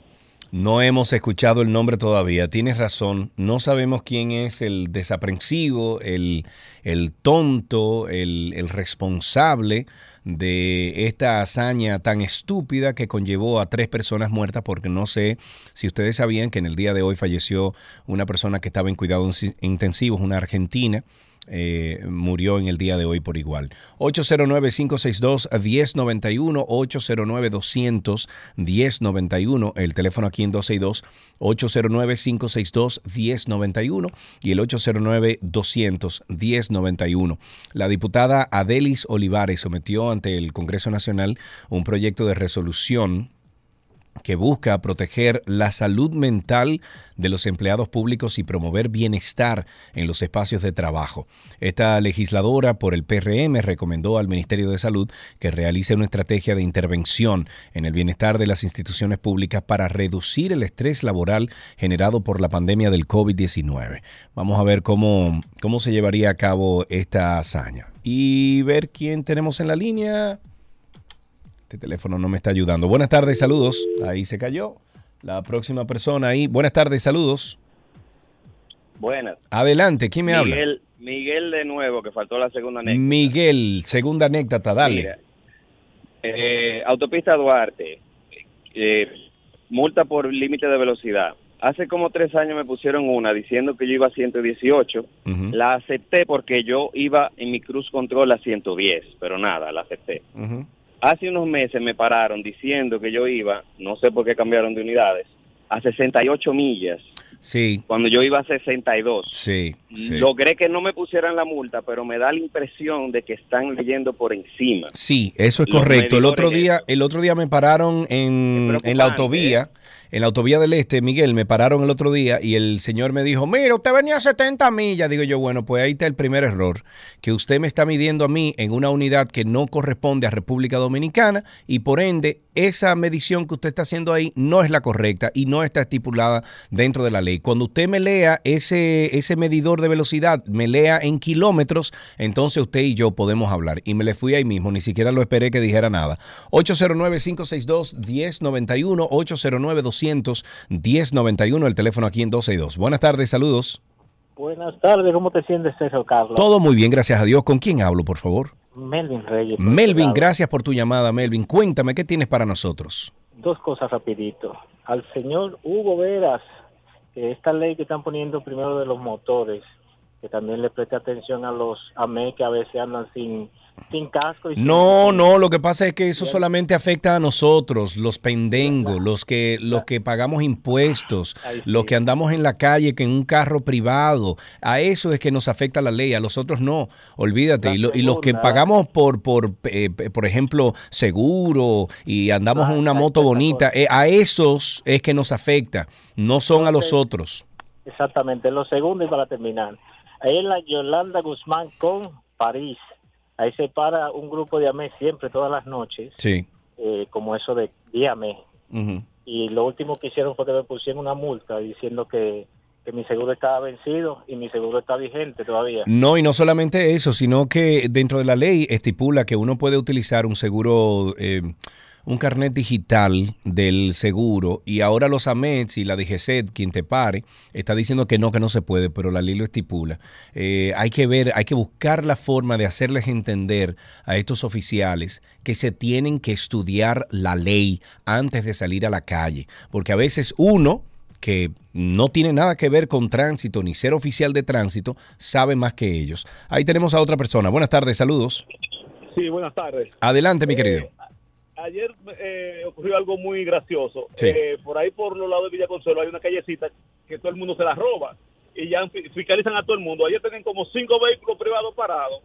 A: No hemos escuchado el nombre todavía, tienes razón, no sabemos quién es el desaprensivo, el, el tonto, el, el responsable de esta hazaña tan estúpida que conllevó a tres personas muertas, porque no sé si ustedes sabían que en el día de hoy falleció una persona que estaba en cuidados intensivos, una argentina, eh, murió en el día de hoy por igual. 809-562-1091, 809-200-1091, el teléfono aquí en 262, 809-562-1091 y el 809-200-1091. La diputada Adelis Olivares sometió ante el Congreso Nacional un proyecto de resolución que busca proteger la salud mental de los empleados públicos y promover bienestar en los espacios de trabajo. Esta legisladora por el PRM recomendó al Ministerio de Salud que realice una estrategia de intervención en el bienestar de las instituciones públicas para reducir el estrés laboral generado por la pandemia del COVID-19. Vamos a ver cómo, cómo se llevaría a cabo esta hazaña y ver quién tenemos en la línea. Este teléfono no me está ayudando. Buenas tardes, saludos. Ahí se cayó. La próxima persona ahí. Buenas tardes, saludos.
I: Buenas.
A: Adelante, ¿quién me habla?
I: Miguel, Miguel de nuevo, que faltó la segunda anécdota.
A: Miguel, segunda anécdota, dale.
I: Mira, eh, autopista Duarte, eh, multa por límite de velocidad. Hace como tres años me pusieron una diciendo que yo iba a 118.
A: Ujú,
I: La acepté porque yo iba en mi cruz control a 110, pero nada, la acepté. Hace unos meses me pararon diciendo que yo iba, no sé por qué cambiaron de unidades, a 68 millas,
A: Sí,
I: cuando yo iba a 62.
A: sí, sí.
I: Logré que no me pusieran la multa, pero me da la impresión de que están leyendo por encima.
A: Sí, eso es
I: Los
A: correcto. El otro día, el otro día me pararon en, en la autovía, en la autovía del Este, Miguel, me pararon el otro día y el señor me dijo, mira, usted venía a 70 millas. Digo yo, bueno, pues ahí está el primer error, que usted me está midiendo a mí en una unidad que no corresponde a República Dominicana y por ende esa medición que usted está haciendo ahí no es la correcta y no está estipulada dentro de la ley. Cuando usted me lea ese, ese medidor de velocidad, me lea en kilómetros, entonces usted y yo podemos hablar. Y me le fui ahí mismo, ni siquiera lo esperé que dijera nada. 809-562-1091, 809-200-1091, el teléfono aquí en 262. Buenas tardes, saludos.
K: Buenas tardes, ¿cómo te sientes, Sergio Carlos?
A: Todo muy bien, gracias a Dios. ¿Con quién hablo, por favor?
K: Melvin Reyes.
A: Melvin,
K: este
A: gracias por tu llamada, Melvin. Cuéntame, ¿qué tienes para nosotros?
K: Dos cosas rapidito. Al señor Hugo Veras, esta ley que están poniendo primero de los motores, que también le preste atención a los AME que a veces andan sin, sin casco. Y sin-
A: No, no, lo que pasa es que eso solamente afecta a nosotros, los pendengos, los que, los que pagamos impuestos, los que andamos en la calle que en un carro privado. A eso es que nos afecta la ley, a los otros no. Olvídate. Y, lo- y los que pagamos por, por, eh, por ejemplo, seguro y andamos en una moto bonita, eh, a esos es que nos afecta, no son a los otros.
K: Exactamente. Lo segundo, y para terminar, ahí en la Yolanda Guzmán con París, ahí se para un grupo de AME siempre, todas las noches,
A: Sí.
K: eh, como eso de.
A: Ujú.
K: Y lo último que hicieron fue que me pusieron una multa diciendo que, que mi seguro estaba vencido y mi seguro está vigente todavía.
A: No, y no solamente eso, sino que dentro de la ley estipula que uno puede utilizar un seguro, eh, un carnet digital del seguro, y ahora los AMETS y la DGCET, quien te pare, está diciendo que no, que no se puede, pero la ley lo estipula. Eh, hay que ver, hay que buscar la forma de hacerles entender a estos oficiales que se tienen que estudiar la ley antes de salir a la calle, porque a veces uno que no tiene nada que ver con tránsito ni ser oficial de tránsito, sabe más que ellos. Ahí tenemos a otra persona. Buenas tardes, saludos.
L: Sí, buenas tardes.
A: Adelante, mi querido.
L: Ayer eh, ocurrió algo muy gracioso.
A: Sí.
L: Eh, por ahí, por los lados de Villa Consuelo, hay una callecita que todo el mundo se la roba y ya fi- fiscalizan a todo el mundo. Ayer tienen como cinco vehículos privados parados.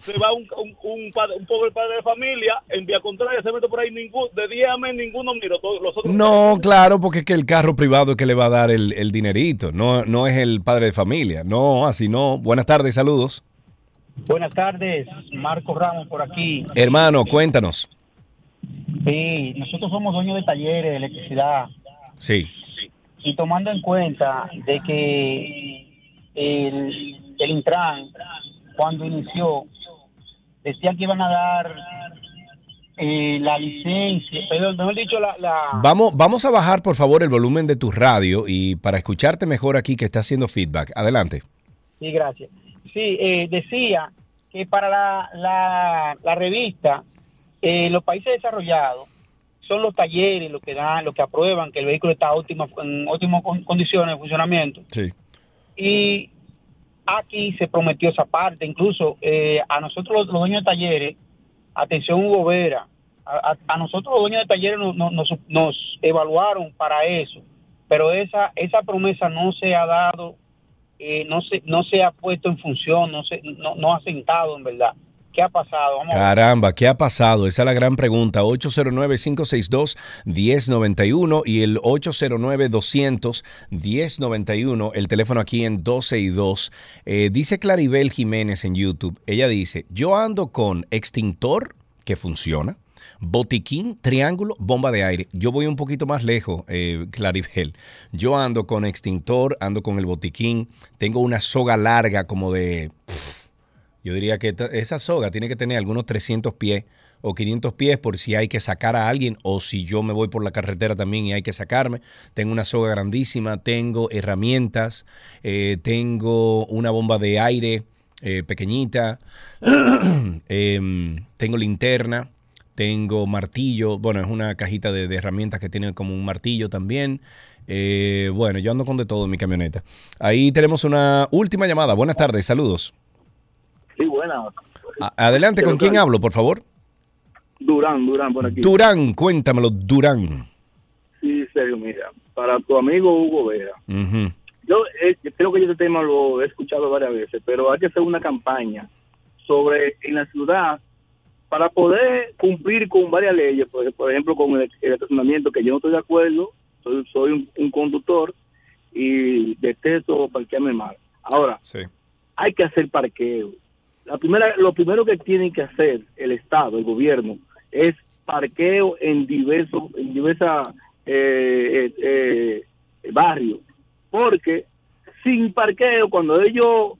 L: Se va un, un, un, padre- un pobre padre de familia en vía contraria, se mete por ahí ningún, de 10 a mes ninguno miro, todos los otros
A: No, claro, porque es que el carro privado es que le va a dar el, el dinerito, no, no es el padre de familia. No, así no. Buenas tardes, saludos.
M: Buenas tardes, Marco Ramos por aquí.
A: Hermano, cuéntanos.
M: Sí, nosotros somos dueños de talleres de electricidad.
A: Sí.
M: y tomando en cuenta de que el, el Intran, cuando inició, decía que iban a dar eh, la licencia, perdón, mejor dicho, la, la-
A: Vamos, vamos a bajar, por favor, el volumen de tu radio y para escucharte mejor aquí que está haciendo feedback. Adelante.
M: Sí, gracias. Sí, eh, decía que para la, la, la revista, eh, los países desarrollados son los talleres los que dan, los que aprueban que el vehículo está óptimo, en óptimas con- condiciones de funcionamiento.
A: Sí.
M: Y aquí se prometió esa parte. Incluso eh, a nosotros los, los dueños de talleres, atención Hugo Vera, a, a- a nosotros los dueños de talleres nos, nos- nos- nos evaluaron para eso. Pero esa, esa promesa no se ha dado, eh, no, se, no se ha puesto en función, no, se, no, no ha sentado en verdad. ¿Qué ha pasado?
A: Caramba, ¿qué ha pasado? Esa es la gran pregunta. 809-562-1091 y el 809-200-1091, el teléfono aquí en 12 y 2. Eh, dice Claribel Jiménez en YouTube. Ella dice, yo ando con extintor que funciona, botiquín, triángulo, bomba de aire. Yo voy un poquito más lejos, eh, Claribel. Yo ando con extintor, ando con el botiquín, tengo una soga larga como de... yo diría que esa soga tiene que tener algunos 300 pies o 500 pies por si hay que sacar a alguien o si yo me voy por la carretera también y hay que sacarme. Tengo una soga grandísima, tengo herramientas, eh, tengo una bomba de aire eh, pequeñita, em, tengo linterna, tengo martillo, bueno, es una cajita de, de herramientas que tiene como un martillo también. Eh, bueno, yo ando con de todo en mi camioneta. Ahí tenemos una última llamada. Buenas tardes, saludos.
N: Sí, buena.
A: Adelante, ¿con quién hablo, por favor?
N: Durán, Durán, por aquí.
A: Durán, cuéntamelo, Durán.
N: Sí, serio, mira. Para tu amigo Hugo Vera. Yo eh, creo que este tema lo he escuchado varias veces, pero hay que hacer una campaña sobre en la ciudad para poder cumplir con varias leyes, por, por ejemplo, con el, el estacionamiento, que yo no estoy de acuerdo, soy, soy un, un conductor y detesto parquearme mal. Ahora, hay que hacer parqueo. La primera, lo primero que tiene que hacer el Estado, el gobierno, es parqueo en diversos, en diversas eh, eh, eh, barrios, porque sin parqueo, cuando ellos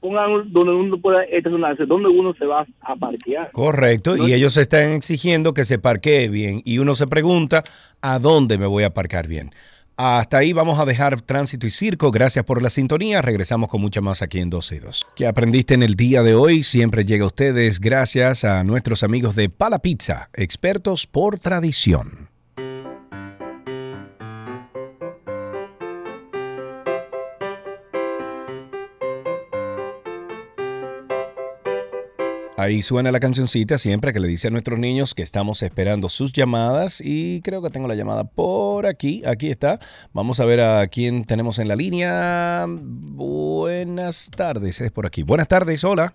N: pongan donde uno pueda estacionarse, donde uno se va a parquear.
A: Correcto, y ellos están exigiendo que se parquee bien y uno se pregunta, ¿a dónde me voy a parcar bien? Hasta ahí vamos a dejar tránsito y circo. Gracias por la sintonía. Regresamos con mucha más aquí en 12 y 2. ¿Qué aprendiste en el día de hoy? Siempre llega a ustedes gracias a nuestros amigos de Pala Pizza, expertos por tradición. Ahí suena la cancioncita siempre que le dice a nuestros niños que estamos esperando sus llamadas y creo que tengo la llamada por aquí, aquí está. Vamos a ver a quién tenemos en la línea. Buenas tardes, es por aquí. Buenas tardes, hola.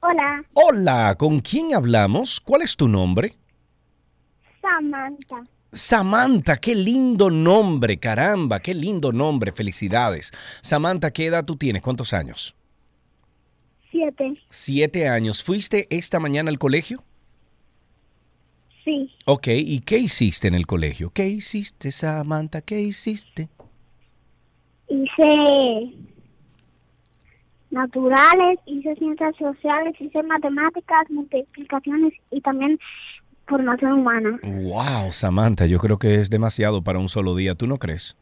E: Hola,
A: Hola, ¿con quién hablamos? ¿Cuál es tu nombre?
E: Samantha.
A: Samantha, qué lindo nombre, caramba, qué lindo nombre, felicidades. Samantha, ¿qué edad tú tienes? ¿Cuántos años?
E: Siete.
A: Siete años. ¿Fuiste esta mañana al colegio?
E: Sí.
A: Ok, ¿y qué hiciste en el colegio? ¿Qué hiciste, Samantha? ¿Qué hiciste?
E: Hice naturales, hice ciencias sociales, hice matemáticas, multiplicaciones y también formación humana.
A: Wow, Samantha, yo creo que es demasiado para un solo día, ¿tú no crees?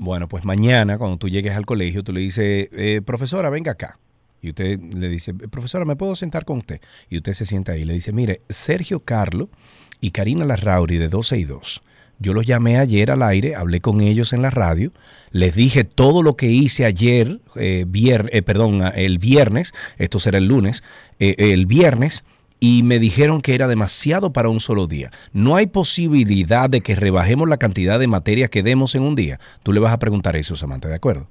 A: Bueno, pues mañana cuando tú llegues al colegio, tú le dices, eh, profesora, venga acá. Y usted le dice, profesora, ¿me puedo sentar con usted? Y usted se sienta ahí. Le dice, mire, Sergio Carlo y Karina Larrauri de 12 y 2. Yo los llamé ayer al aire, hablé con ellos en la radio, les dije todo lo que hice ayer, eh, eh, perdón, el viernes, esto será el lunes, eh, el viernes, y me dijeron que era demasiado para un solo día. No hay posibilidad de que rebajemos la cantidad de materias que demos en un día. Tú le vas a preguntar eso, Samantha, ¿de acuerdo?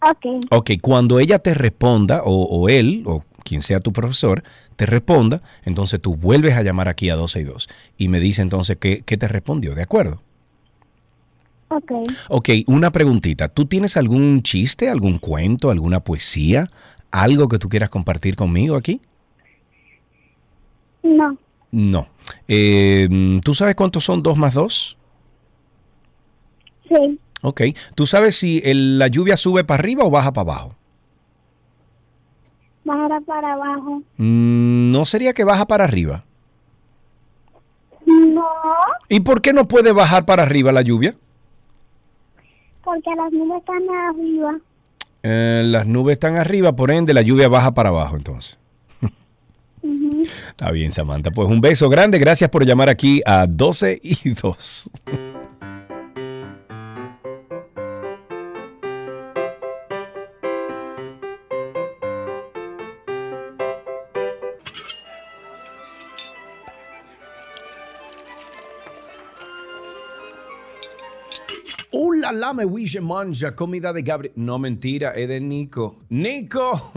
E: Ok.
A: Ok, cuando ella te responda, o, o él, o quien sea tu profesor, te responda, entonces tú vuelves a llamar aquí a 12 y 2 y me dice entonces qué, qué te respondió, ¿de acuerdo?
E: Ok.
A: Ok, una preguntita. ¿Tú tienes algún chiste, algún cuento, alguna poesía, algo que tú quieras compartir conmigo aquí?
E: No.
A: No. Eh, ¿Tú sabes cuántos son 2 más 2?
E: Sí,
A: Ok. ¿Tú sabes si el- la lluvia sube para arriba o baja para abajo?
E: bajará para abajo.
A: Mm, ¿No sería que baja para arriba?
E: No,
A: ¿Y por qué no puede bajar para arriba la lluvia?
E: porque las nubes están arriba.
A: Eh, las nubes están arriba, por ende la lluvia baja para abajo entonces. Está bien, Samantha. Pues un beso grande. Gracias por llamar aquí a 12 y 2. Hola, la me wish manja, comida de Gabriel. No, mentira, es de Nico. ¡Nico!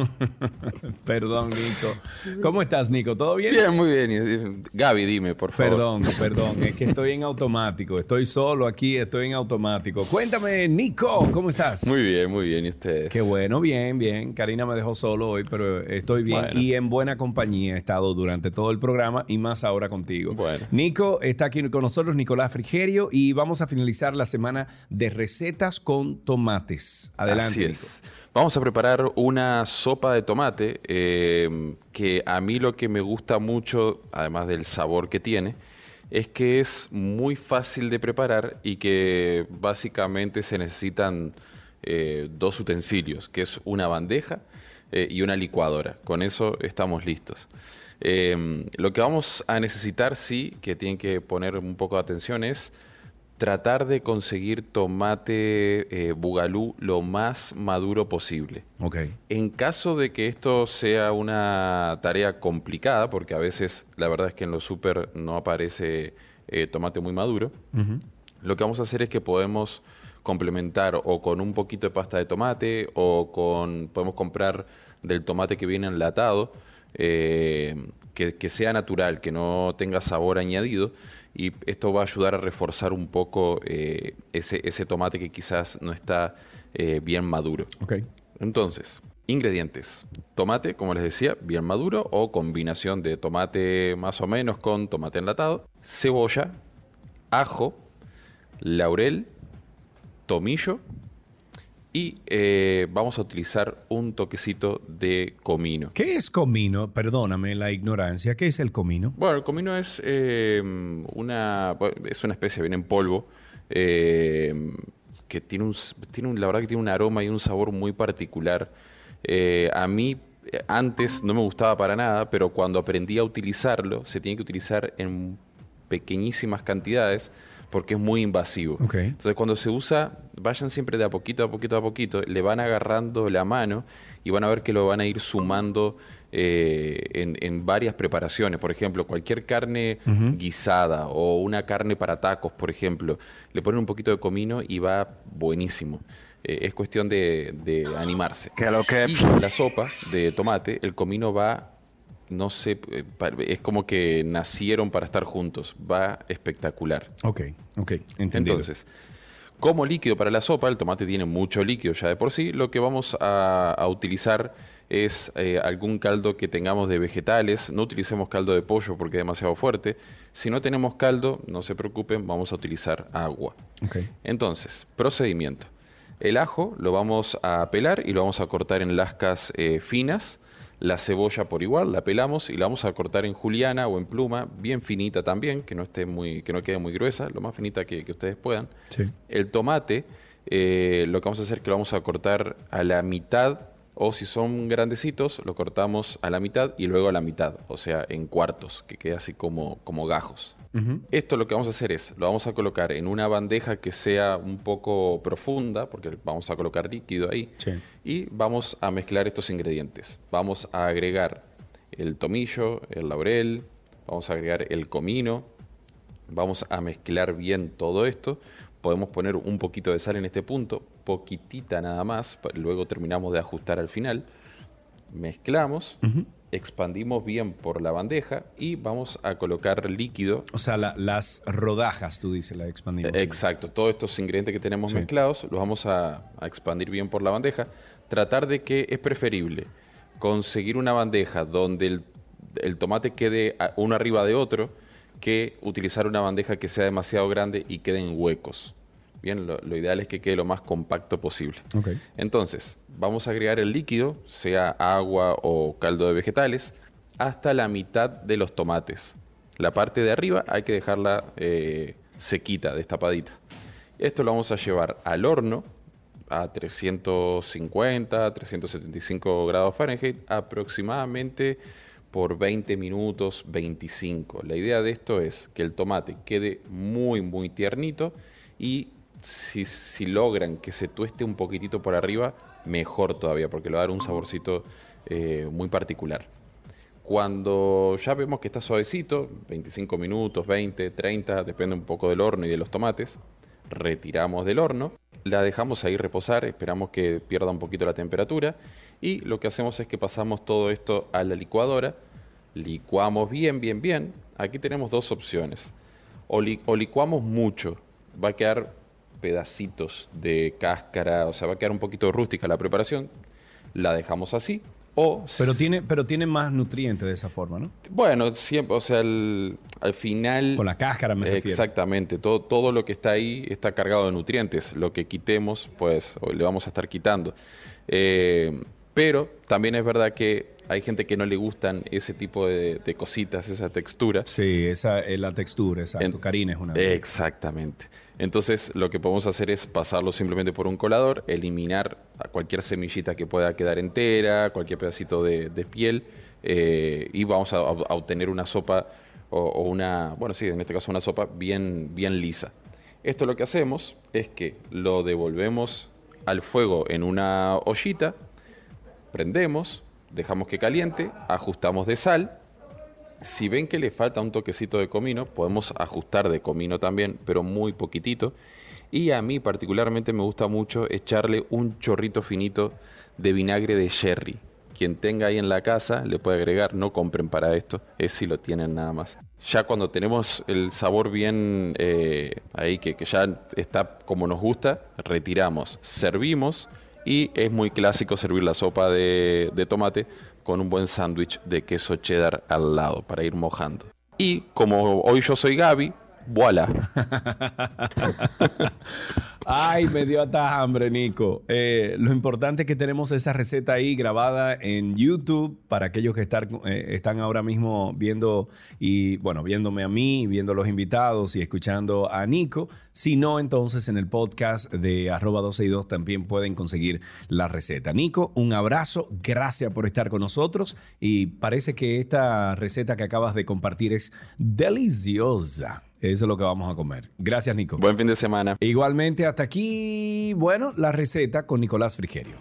A: Perdón, Nico. ¿Cómo estás, Nico? ¿Todo bien?
O: Bien, muy bien. Gaby, dime, por favor.
A: Perdón, perdón, es que estoy en automático. Estoy solo aquí, estoy en automático. Cuéntame, Nico, ¿cómo estás?
O: Muy bien, muy bien. ¿Y ustedes?
A: Qué bueno, bien, bien. Karina me dejó solo hoy, pero estoy bien
O: Bueno.
A: y en buena compañía he estado durante todo el programa y más ahora contigo.
O: Bueno.
A: Nico está aquí con nosotros, Nicolás Frigerio, y vamos a finalizar la semana de recetas con tomates. Adelante,
O: Así
A: Nico.
O: es. Vamos a preparar una sopa de tomate eh, que a mí lo que me gusta mucho, además del sabor que tiene, es que es muy fácil de preparar y que básicamente se necesitan eh, dos utensilios, que es una bandeja eh, y una licuadora. Con eso estamos listos. Eh, lo que vamos a necesitar, sí, que tienen que poner un poco de atención es tratar de conseguir tomate eh, bugalú lo más maduro posible.
A: Ok.
O: En caso de que esto sea una tarea complicada, porque a veces la verdad es que en los super no aparece eh, tomate muy maduro, lo que vamos a hacer es que podemos complementar o con un poquito de pasta de tomate o con podemos comprar del tomate que viene enlatado eh, que, que sea natural, que no tenga sabor añadido y esto va a ayudar a reforzar un poco eh, ese, ese tomate que quizás no está eh, bien maduro.
A: Ok.
O: Entonces, ingredientes. Tomate, como les decía, bien maduro o combinación de tomate más o menos con tomate enlatado. Cebolla, ajo, laurel, tomillo y eh, vamos a utilizar un toquecito de comino.
A: ¿Qué es comino? Perdóname la ignorancia. ¿Qué es el comino?
O: Bueno, el comino es eh, una es una especie, viene en polvo, eh, que tiene un, tiene un- la verdad que tiene un aroma y un sabor muy particular. Eh, a mí antes no me gustaba para nada, pero cuando aprendí a utilizarlo, se tiene que utilizar en pequeñísimas cantidades porque es muy invasivo. Entonces cuando se usa, vayan siempre de a poquito, a poquito, a poquito, le van agarrando la mano y van a ver que lo van a ir sumando eh, en, en varias preparaciones. Por ejemplo, cualquier carne guisada o una carne para tacos, por ejemplo, le ponen un poquito de comino y va buenísimo. Eh, es cuestión de, de animarse. Y con la sopa de tomate, el comino va, no sé, eh, es como que nacieron para estar juntos. Va espectacular.
A: Ok, ok, entendido.
O: Entonces, como líquido para la sopa, el tomate tiene mucho líquido ya de por sí, lo que vamos a, a utilizar es eh, algún caldo que tengamos de vegetales, no utilicemos caldo de pollo porque es demasiado fuerte, si no tenemos caldo, no se preocupen, vamos a utilizar agua.
A: Ok.
O: Entonces, procedimiento. El ajo lo vamos a pelar y lo vamos a cortar en lascas eh, finas. La cebolla por igual, la pelamos y la vamos a cortar en juliana o en pluma, bien finita también, que no esté muy, que no quede muy gruesa, lo más finita que, que ustedes puedan.
A: Sí.
O: El tomate, eh, lo que vamos a hacer es que lo vamos a cortar a la mitad, o si son grandecitos, lo cortamos a la mitad y luego a la mitad, o sea, en cuartos, que quede así como, como gajos. Esto lo que vamos a hacer es, lo vamos a colocar en una bandeja que sea un poco profunda, porque vamos a colocar líquido ahí,
A: Sí.
O: y vamos a mezclar estos ingredientes. Vamos a agregar el tomillo, el laurel, vamos a agregar el comino, vamos a mezclar bien todo esto. Podemos poner un poquito de sal en este punto, poquitita nada más, luego terminamos de ajustar al final. Mezclamos, expandimos bien por la bandeja y vamos a colocar líquido
A: O sea, la- las rodajas, tú dices, la expandimos.
O: eh, Exacto, todos estos ingredientes que tenemos
A: Sí.
O: mezclados los vamos a, a expandir bien por la bandeja. Tratar de que es preferible conseguir una bandeja donde el, el tomate quede uno arriba de otro que utilizar una bandeja que sea demasiado grande y queden huecos. Bien, lo, lo ideal es que quede lo más compacto posible. Entonces, vamos a agregar el líquido, sea agua o caldo de vegetales, hasta la mitad de los tomates. La parte de arriba hay que dejarla eh, sequita, destapadita. Esto lo vamos a llevar al horno a 350, 375 grados Fahrenheit, aproximadamente por 20 minutos, 25. La idea de esto es que el tomate quede muy, muy tiernito y si, logran que se tueste un poquitito por arriba, mejor todavía, porque le va a dar un saborcito eh, muy particular. Cuando ya vemos que está suavecito, 25 minutos, 20, 30, depende un poco del horno y de los tomates, retiramos del horno, la dejamos ahí reposar, esperamos que pierda un poquito la temperatura y lo que hacemos es que pasamos todo esto a la licuadora, licuamos bien, bien, bien. Aquí tenemos dos opciones. O licuamos mucho, va a quedar pedacitos de cáscara, o sea, va a quedar un poquito rústica la preparación, la dejamos así. O
A: Pero tiene, pero tiene más nutrientes de esa forma, ¿no?
O: bueno, siempre, o sea, al, al final...
A: Con la cáscara me refiero.
O: Exactamente, todo, todo lo que está ahí está cargado de nutrientes. Lo que quitemos, pues le vamos a estar quitando. Eh, pero también es verdad que hay gente que no le gustan ese tipo de, de cositas, esa textura.
A: Sí, esa es la textura, exacto. Karina es una ellas.
O: Entonces lo que podemos hacer es pasarlo simplemente por un colador, eliminar cualquier semillita que pueda quedar entera, cualquier pedacito de, piel, eh, y vamos a, a obtener una sopa o, o una, bueno, sí, en este caso una sopa bien, bien lisa. Esto lo que hacemos es que lo devolvemos al fuego en una ollita, prendemos, dejamos que caliente, ajustamos de sal. Si ven que le falta un toquecito de comino, podemos ajustar de comino también, pero muy poquitito. Y a mí particularmente me gusta mucho echarle un chorrito finito de vinagre de sherry. Quien tenga ahí en la casa le puede agregar, no compren para esto, es si lo tienen nada más. Ya cuando tenemos el sabor bien eh, ahí, que, ya está como nos gusta, retiramos, servimos y es muy clásico servir la sopa de tomate con un buen sándwich de queso cheddar al lado para ir mojando. Y como hoy yo soy Gaby, voilà.
A: Ay, me dio hasta hambre, Nico. Eh, lo importante es que tenemos esa receta ahí grabada en YouTube para aquellos que eh, están ahora mismo viendo y, bueno, viéndome a mí, viendo los invitados y escuchando a Nico. Si no, entonces en el podcast de arroba 12 y 2 también pueden conseguir la receta. Nico, un abrazo, gracias por estar con nosotros y parece que esta receta que acabas de compartir es deliciosa. Eso es lo que vamos a comer. Gracias, Nico.
O: Buen fin de semana.
A: Igualmente, hasta aquí, bueno, la receta con Nicolás Frigerio.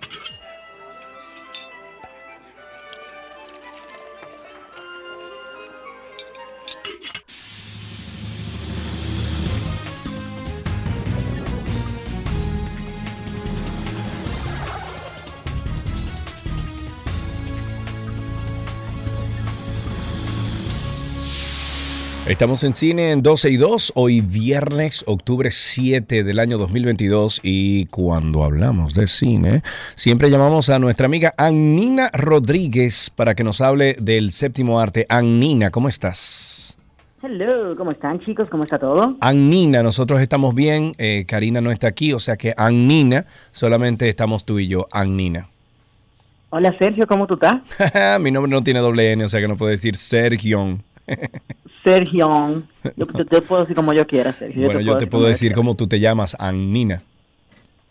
A: Estamos en cine en 12 y 2, hoy viernes, octubre 7 del año 2022 y cuando hablamos de cine, siempre llamamos a nuestra amiga Annina Rodríguez para que nos hable del séptimo arte. Annina, ¿cómo estás?
P: Hello, ¿cómo están chicos? ¿Cómo está todo?
A: Annina, nosotros estamos bien, eh, Karina no está aquí, o sea que Annina, solamente estamos tú y yo, Annina.
P: Hola Sergio, ¿cómo tú estás?
A: Mi nombre no tiene doble N, o sea que no puedo decir Sergio.
P: Sergio. Yo, te puedo decir como yo quiera, Sergio.
A: Bueno, yo te puedo decir cómo tú te llamas, Annina.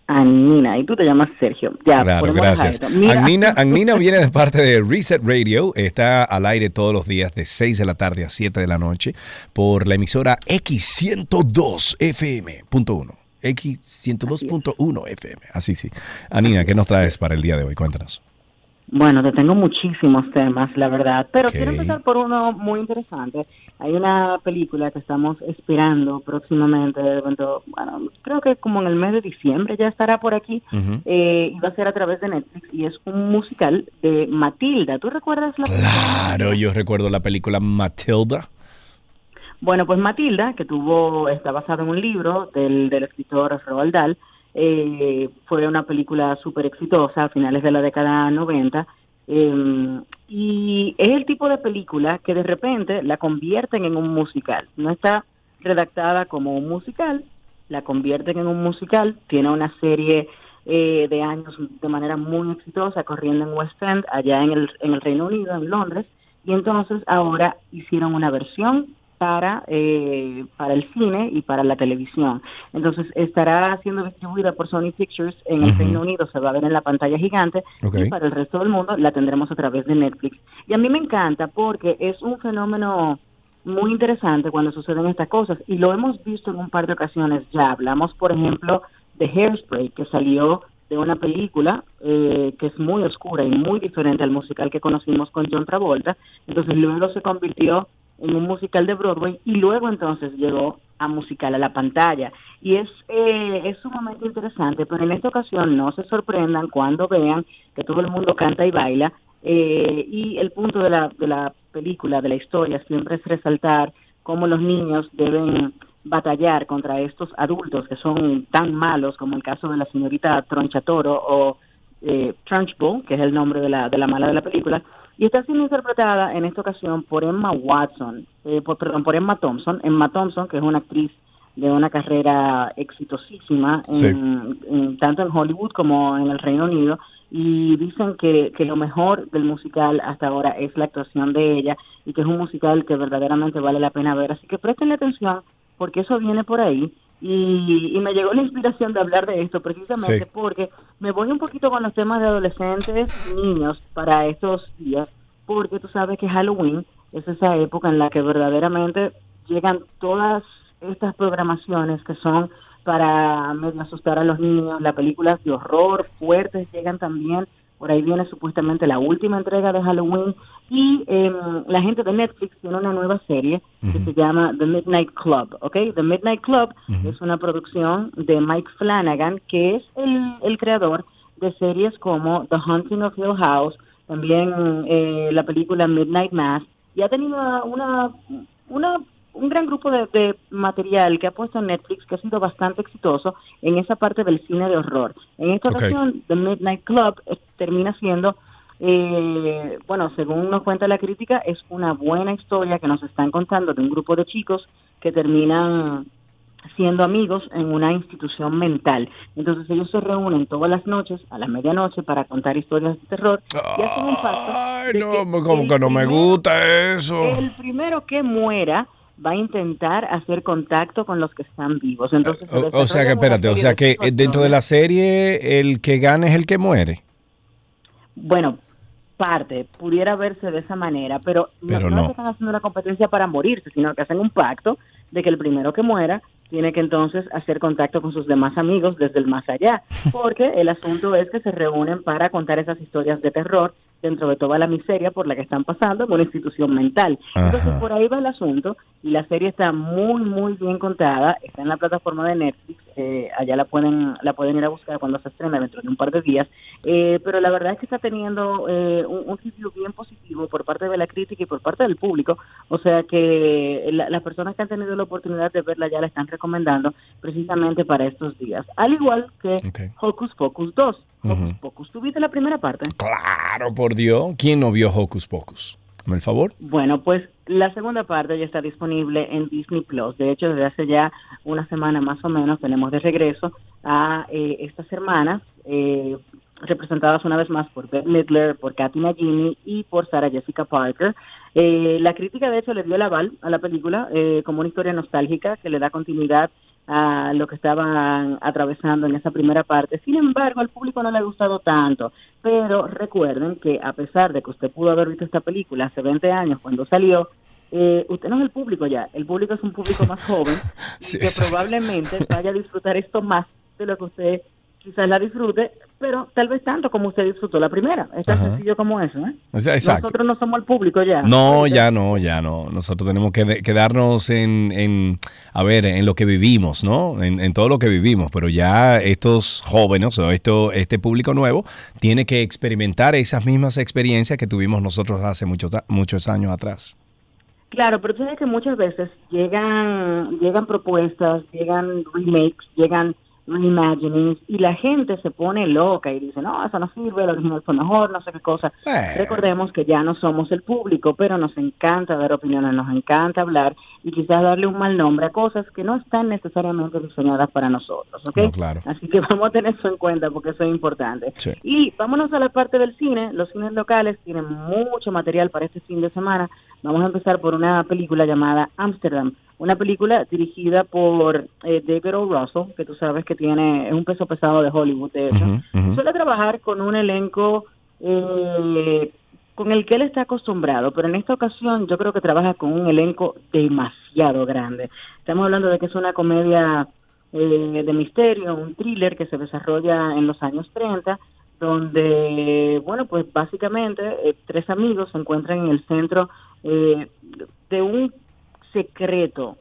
P: Anina, y tú te llamas Sergio. Ya,
A: Claro, gracias. Agnina, Agnina viene de parte de Reset Radio. Está al aire todos los días de 6 de la tarde a 7 de la noche por la emisora X102 FM.1. X102.1 FM. Así sí. Anina, ¿qué nos traes para el día de hoy? Cuéntanos.
P: Bueno, te tengo muchísimos temas, la verdad, pero quiero empezar por uno muy interesante. Hay una película que estamos esperando próximamente, bueno, creo que como en el mes de diciembre ya estará por aquí, eh, y va a ser a través de Netflix, y es un musical de Matilda. ¿Tú recuerdas la
A: Claro, yo recuerdo la película Matilda.
P: Bueno, pues Matilda, que tuvo, está basado en un libro del, del escritor Roald Dahl, eh, fue una película súper exitosa a finales de la década 90. eh, y es el tipo de película que de repente la convierten en un musical. No está redactada como un musical, la convierten en un musical, tiene una serie eh, de años de manera muy exitosa corriendo en West End, allá en el, en el Reino Unido, en Londres, y entonces ahora hicieron una versión para, eh, para el cine y para la televisión. Entonces estará siendo distribuida por Sony Pictures en el Reino Unido, se va a ver en la pantalla gigante y para el resto del mundo la tendremos a través de Netflix. Y a mí me encanta porque es un fenómeno muy interesante cuando suceden estas cosas y lo hemos visto en un par de ocasiones ya. Hablamos, por ejemplo, de Hairspray que salió de una película eh, que es muy oscura y muy diferente al musical que conocimos con John Travolta. Entonces luego se convirtió en un musical de Broadway y luego entonces llegó a musical a la pantalla. Y es, eh, es sumamente interesante, pero en esta ocasión no se sorprendan cuando vean que todo el mundo canta y baila. Eh, y el punto de la, de la película, de la historia, siempre es resaltar cómo los niños deben batallar contra estos adultos que son tan malos como el caso de la señorita Tronchatoro o eh, Trunchbull, que es el nombre de la, de la mala de la película, y está siendo interpretada en esta ocasión por Emma Watson, eh, por, perdón, por Emma Thompson, Emma Thompson, que es una actriz de una carrera exitosísima, en, tanto en Hollywood como en el Reino Unido, y dicen que, que lo mejor del musical hasta ahora es la actuación de ella y que es un musical que verdaderamente vale la pena ver. Así que presten atención porque eso viene por ahí. Y, me llegó la inspiración de hablar de esto precisamente porque me voy un poquito con los temas de adolescentes, niños, para estos días, porque tú sabes que Halloween es esa época en la que verdaderamente llegan todas estas programaciones que son para medio asustar a los niños, las películas de horror fuertes llegan también por ahí viene supuestamente la última entrega de Halloween y eh, la gente de Netflix tiene una nueva serie que se llama The Midnight Club, ¿ok? The Midnight Club es una producción de Mike Flanagan, que es el, el creador de series como The Haunting of Hill House, también eh, la película Midnight Mass, y ha tenido una, una un gran grupo de, material que ha puesto en Netflix que ha sido bastante exitoso en esa parte del cine de horror. En esta ocasión, The Midnight Club eh, termina siendo, eh, bueno, según nos cuenta la crítica, es una buena historia que nos están contando de un grupo de chicos que terminan siendo amigos en una institución mental. Entonces ellos se reúnen todas las noches, a la medianoche, para contar historias de terror y hacen un pacto.
A: Ay, no, como que no me gusta eso.
P: El primero que muera va a intentar hacer contacto con los que están vivos. Entonces,
A: o, sea que espérate, o sea que dentro de la serie el que gana es el que muere.
P: Bueno, parte, pudiera verse de esa manera, pero, no, no, están haciendo una competencia para morirse, sino que hacen un pacto de que el primero que muera tiene que entonces hacer contacto con sus demás amigos desde el más allá, porque el asunto es que se reúnen para contar esas historias de terror dentro de toda la miseria por la que están pasando en una institución mental. Entonces, por ahí va el asunto y la serie está muy, muy bien contada, está en la plataforma de Netflix, eh, allá la pueden, la pueden ir a buscar cuando se estrena dentro de un par de días, eh, pero la verdad es que está teniendo eh, un, sitio bien positivo por parte de la crítica y por parte del público, o sea que las personas que han tenido la oportunidad de verla ya la están recomendando precisamente para estos días, al igual que Hocus Pocus 2. Hocus Pocus, ¿tuviste la primera parte?
A: Claro, por Dios. ¿Quién no vio Hocus Pocus? ¿Me el favor?
P: Bueno, pues la segunda parte ya está disponible en Disney Plus. De hecho, desde hace ya una semana más o menos tenemos de regreso a eh, estas hermanas, eh, representadas una vez más por Beth Midler, por Kathy Najimy y por Sarah Jessica Parker. Eh, la crítica, de hecho, le dio el aval a la película como una historia nostálgica que le da continuidad a lo que estaban atravesando en esa primera parte. Sin embargo, al público no le ha gustado tanto. Pero recuerden que a pesar de que usted pudo haber visto esta película hace 20 años cuando salió, eh, usted no es el público ya. El público es un público más joven que probablemente vaya a disfrutar esto más de lo que usted quizás la disfrute, pero tal vez tanto como usted disfrutó la primera. Es tan sencillo como eso, ¿eh? Nosotros no somos el público ya.
A: No, ya no, ya no. Nosotros tenemos que quedarnos en, en, a ver, en lo que vivimos, ¿no? En, todo lo que vivimos, pero ya estos jóvenes o esto, este público nuevo tiene que experimentar esas mismas experiencias que tuvimos nosotros hace muchos, muchos años atrás.
P: Claro, pero tú sabes que muchas veces llegan, llegan propuestas, llegan remakes, llegan reimaginings y la gente se pone loca y dice, no, eso no sirve, el original fue mejor, no sé qué cosa. Recordemos que ya no somos el público, pero nos encanta dar opiniones, nos encanta hablar y quizás darle un mal nombre a cosas que no están necesariamente diseñadas para nosotros, ¿ok?
A: claro.
P: Así que vamos a tener eso en cuenta porque eso es importante. Y vámonos a la parte del cine. Los cines locales tienen mucho material para este fin de semana. Vamos a empezar por una película llamada Amsterdam, una película dirigida por eh, David O. Russell, que tú sabes que tiene es un peso pesado de Hollywood, de hecho. Suele trabajar con un elenco eh, con el que él está acostumbrado, pero en esta ocasión yo creo que trabaja con un elenco demasiado grande. Estamos hablando de que es una comedia eh, de misterio, un thriller que se desarrolla en los años 30, donde, bueno, pues básicamente eh, tres amigos se encuentran en el centro eh, de un secreto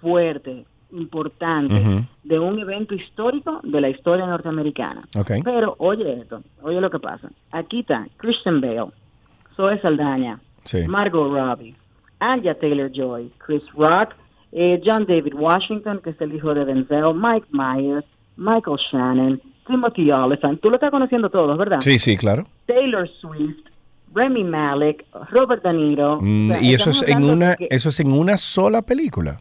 P: fuerte, importante, de un evento histórico de la historia norteamericana. Pero oye esto, oye lo que pasa. Aquí está Christian Bale, Zoe Saldaña, Margot Robbie, Anja Taylor-Joy, Chris Rock, eh, John David Washington, que es el hijo de Denzel, Mike Myers, Michael Shannon, Timothy Oliphant. Tú lo estás conociendo todos, ¿verdad?
A: Sí, sí, claro.
P: Taylor Swift, Remy Malek, Robert De Niro.
A: Mm, y eso es en una, eso es en una sola película.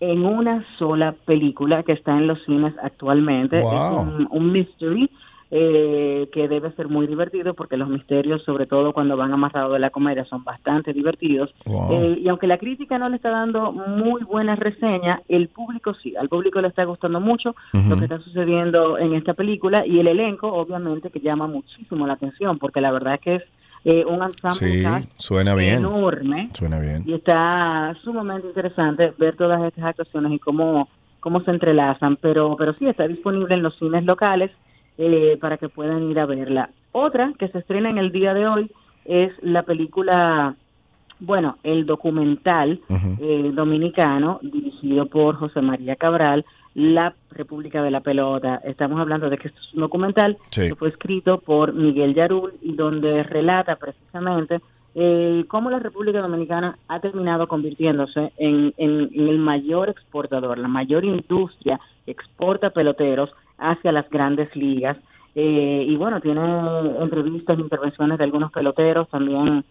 P: En una sola película que está en los cines actualmente. Es un, un mystery eh, que debe ser muy divertido porque los misterios, sobre todo cuando van amarrados de la comedia, son bastante divertidos. Eh, y aunque la crítica no le está dando muy buenas reseñas, el público sí, al público le está gustando mucho lo que está sucediendo en esta película y el elenco, obviamente, que llama muchísimo la atención porque la verdad es que es eh, un ensamble
A: suena bien.
P: enorme.
A: Suena bien.
P: Y está sumamente interesante ver todas estas actuaciones y cómo, cómo se entrelazan, pero, pero sí está disponible en los cines locales eh, para que puedan ir a verla. Otra que se estrena en el día de hoy es la película, bueno, el documental eh, dominicano dirigido por José María Cabral, La República de la Pelota. Estamos hablando de que esto es un documental que fue escrito por Miguel Yarul y donde relata precisamente eh, cómo la República Dominicana ha terminado convirtiéndose en, en, el mayor exportador, la mayor industria que exporta peloteros hacia las grandes ligas. Eh, y bueno, tiene entrevistas, intervenciones de algunos peloteros, también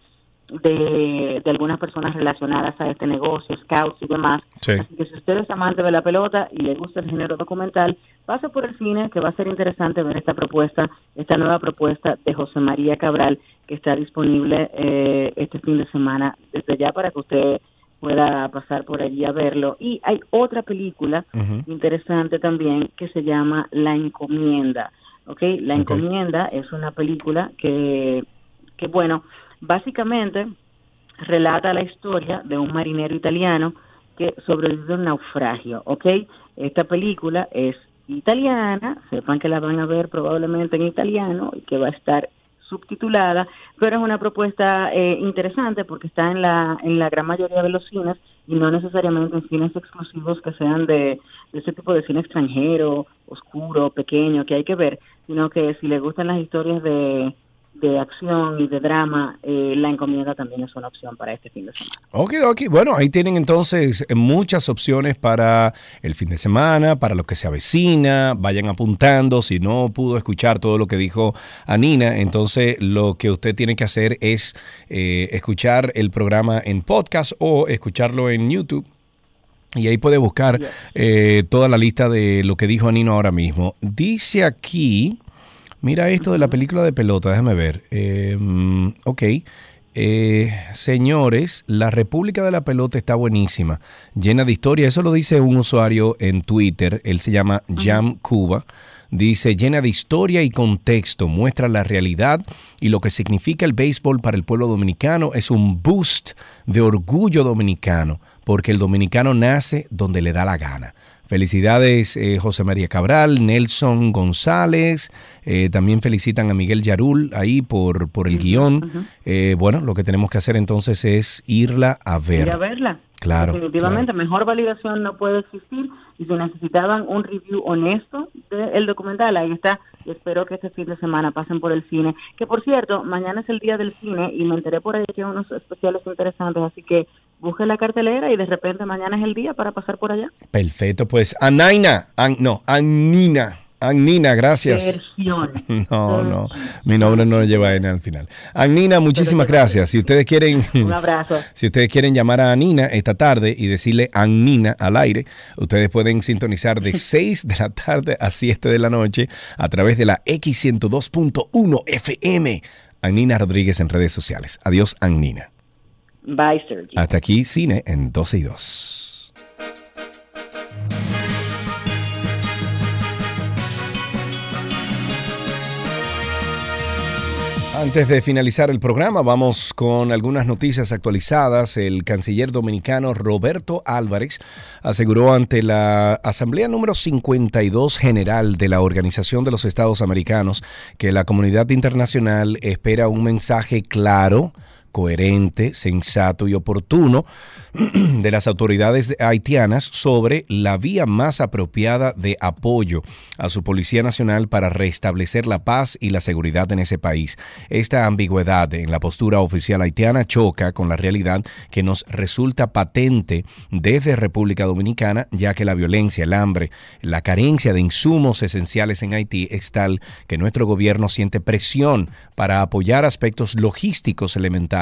P: de, de, algunas personas relacionadas a este negocio, scouts y demás. Así que si usted es amante de la pelota y le gusta el género documental, pase por el cine, que va a ser interesante ver esta propuesta, esta nueva propuesta de José María Cabral, que está disponible eh, este fin de semana desde ya para que usted pueda pasar por allí a verlo. Y hay otra película interesante también que se llama La Encomienda. ¿ok? La Encomienda es una película que, que, bueno, básicamente relata la historia de un marinero italiano que sobrevive a un naufragio, ¿ok? Esta película es italiana, sepan que la van a ver probablemente en italiano y que va a estar subtitulada, pero es una propuesta eh, interesante porque está en la, en la gran mayoría de los cines y no necesariamente en cines exclusivos que sean de, de ese tipo de cine extranjero, oscuro, pequeño, que hay que ver, sino que si le gustan las historias de de acción y de drama, eh, la encomienda también es una opción para este fin de semana. Ok,
A: ok. Bueno, ahí tienen entonces muchas opciones para el fin de semana, para lo que se avecina. Vayan apuntando. Si no pudo escuchar todo lo que dijo Anina, entonces lo que usted tiene que hacer es eh, escuchar el programa en podcast o escucharlo en YouTube. Y ahí puede buscar eh, toda la lista de lo que dijo Anino ahora mismo. Dice aquí, Mira esto de la película de pelota, déjame ver. Em, ok. Eh, señores, la República de la Pelota está buenísima, llena de historia. Eso lo dice un usuario en Twitter. Él se llama Jam Cuba. Dice, llena de historia y contexto, muestra la realidad y lo que significa el béisbol para el pueblo dominicano. Es un boost de orgullo dominicano, porque el dominicano nace donde le da la gana. Felicidades eh, José María Cabral, Nelson González, eh, también felicitan a Miguel Yarul ahí por, por el guion. Eh, bueno, lo que tenemos que hacer entonces es irla a ver.
P: Ir a verla.
A: Claro.
P: Definitivamente, mejor validación no puede existir y si necesitaban un review honesto del documental, ahí está. espero que este fin de semana pasen por el cine. Que por cierto, mañana es el día del cine y me enteré por ahí que hay unos especiales interesantes, así que busque la cartelera y de repente mañana es el día para pasar por allá.
A: Perfecto, pues Anaina, An, no, Annina. Annina, gracias. No, no, mi nombre no lleva N al final. Annina, muchísimas gracias. Si ustedes quieren,
P: Un abrazo.
A: si ustedes quieren llamar a Anina esta tarde y decirle Annina al aire, ustedes pueden sintonizar de 6 de la tarde a 7 de la noche a través de la X102.1 FM. Annina Rodríguez en redes sociales. Adiós, Annina. Hasta aquí, cine en 12 y 2. Antes de finalizar el programa, vamos con algunas noticias actualizadas. El canciller dominicano Roberto Álvarez aseguró ante la Asamblea número 52 General de la Organización de los Estados Americanos que la comunidad internacional espera un mensaje claro, coherente, sensato y oportuno de las autoridades haitianas sobre la vía más apropiada de apoyo a su Policía Nacional para restablecer la paz y la seguridad en ese país. Esta ambigüedad en la postura oficial haitiana choca con la realidad que nos resulta patente desde República Dominicana, ya que la violencia, el hambre, la carencia de insumos esenciales en Haití es tal que nuestro gobierno siente presión para apoyar aspectos logísticos elementales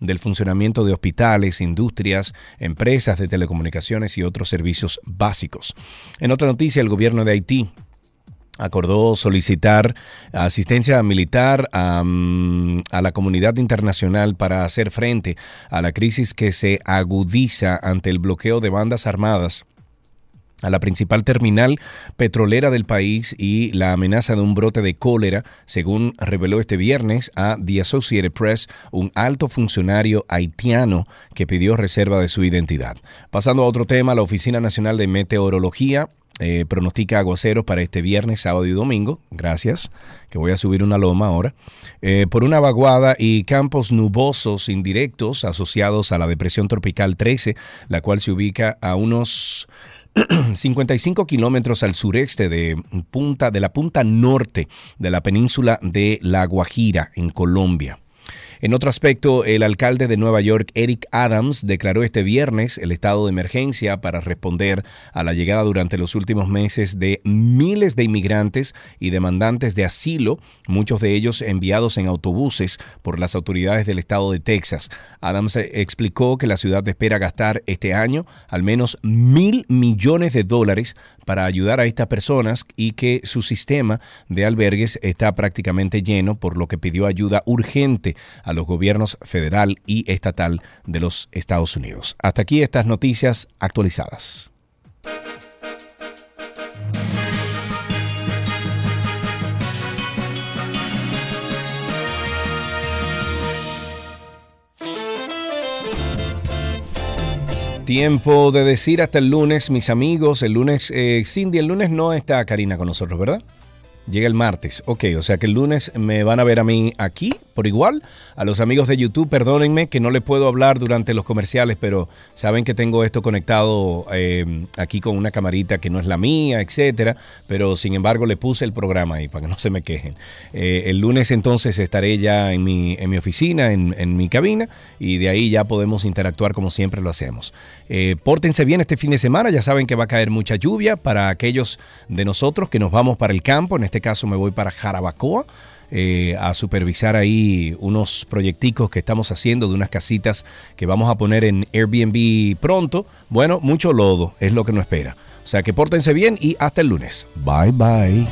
A: del funcionamiento de hospitales, industrias, empresas de telecomunicaciones y otros servicios básicos. En otra noticia, el gobierno de Haití acordó solicitar asistencia militar a, a, la comunidad internacional para hacer frente a la crisis que se agudiza ante el bloqueo de bandas armadas a la principal terminal petrolera del país y la amenaza de un brote de cólera, según reveló este viernes a The Associated Press un alto funcionario haitiano que pidió reserva de su identidad. Pasando a otro tema, la Oficina Nacional de Meteorología eh, pronostica aguaceros para este viernes, sábado y domingo. Gracias, que voy a subir una loma ahora. Eh, por una vaguada y campos nubosos indirectos asociados a la depresión tropical 13, la cual se ubica a unos 55 kilómetros al sureste de, punta, de la punta norte de la península de La Guajira, en Colombia. En otro aspecto, el alcalde de Nueva York, Eric Adams, declaró este viernes el estado de emergencia para responder a la llegada durante los últimos meses de miles de inmigrantes y demandantes de asilo, muchos de ellos enviados en autobuses por las autoridades del estado de Texas. Adams explicó que la ciudad espera gastar este año al menos mil millones de dólares para ayudar a estas personas y que su sistema de albergues está prácticamente lleno, por lo que pidió ayuda urgente a los gobiernos federal y estatal de los Estados Unidos. Hasta aquí estas noticias actualizadas. Tiempo de decir hasta el lunes, mis amigos. El lunes, eh, Cindy, el lunes no está Karina con nosotros, ¿verdad? Llega el martes. Ok, o sea que el lunes me van a ver a mí aquí por igual. A los amigos de YouTube, perdónenme que no les puedo hablar durante los comerciales, pero saben que tengo esto conectado eh, aquí con una camarita que no es la mía, etcétera. Pero sin embargo le puse el programa ahí para que no se me quejen. Eh, el lunes entonces estaré ya en mi, en mi oficina, en, en, mi cabina, y de ahí ya podemos interactuar como siempre lo hacemos. Eh, pórtense bien este fin de semana, ya saben que va a caer mucha lluvia para aquellos de nosotros que nos vamos para el campo, en este caso me voy para Jarabacoa. Eh, a supervisar ahí unos proyecticos que estamos haciendo de unas casitas que vamos a poner en Airbnb pronto. Bueno, mucho lodo es lo que nos espera. O sea que pórtense bien y hasta el lunes. Bye bye.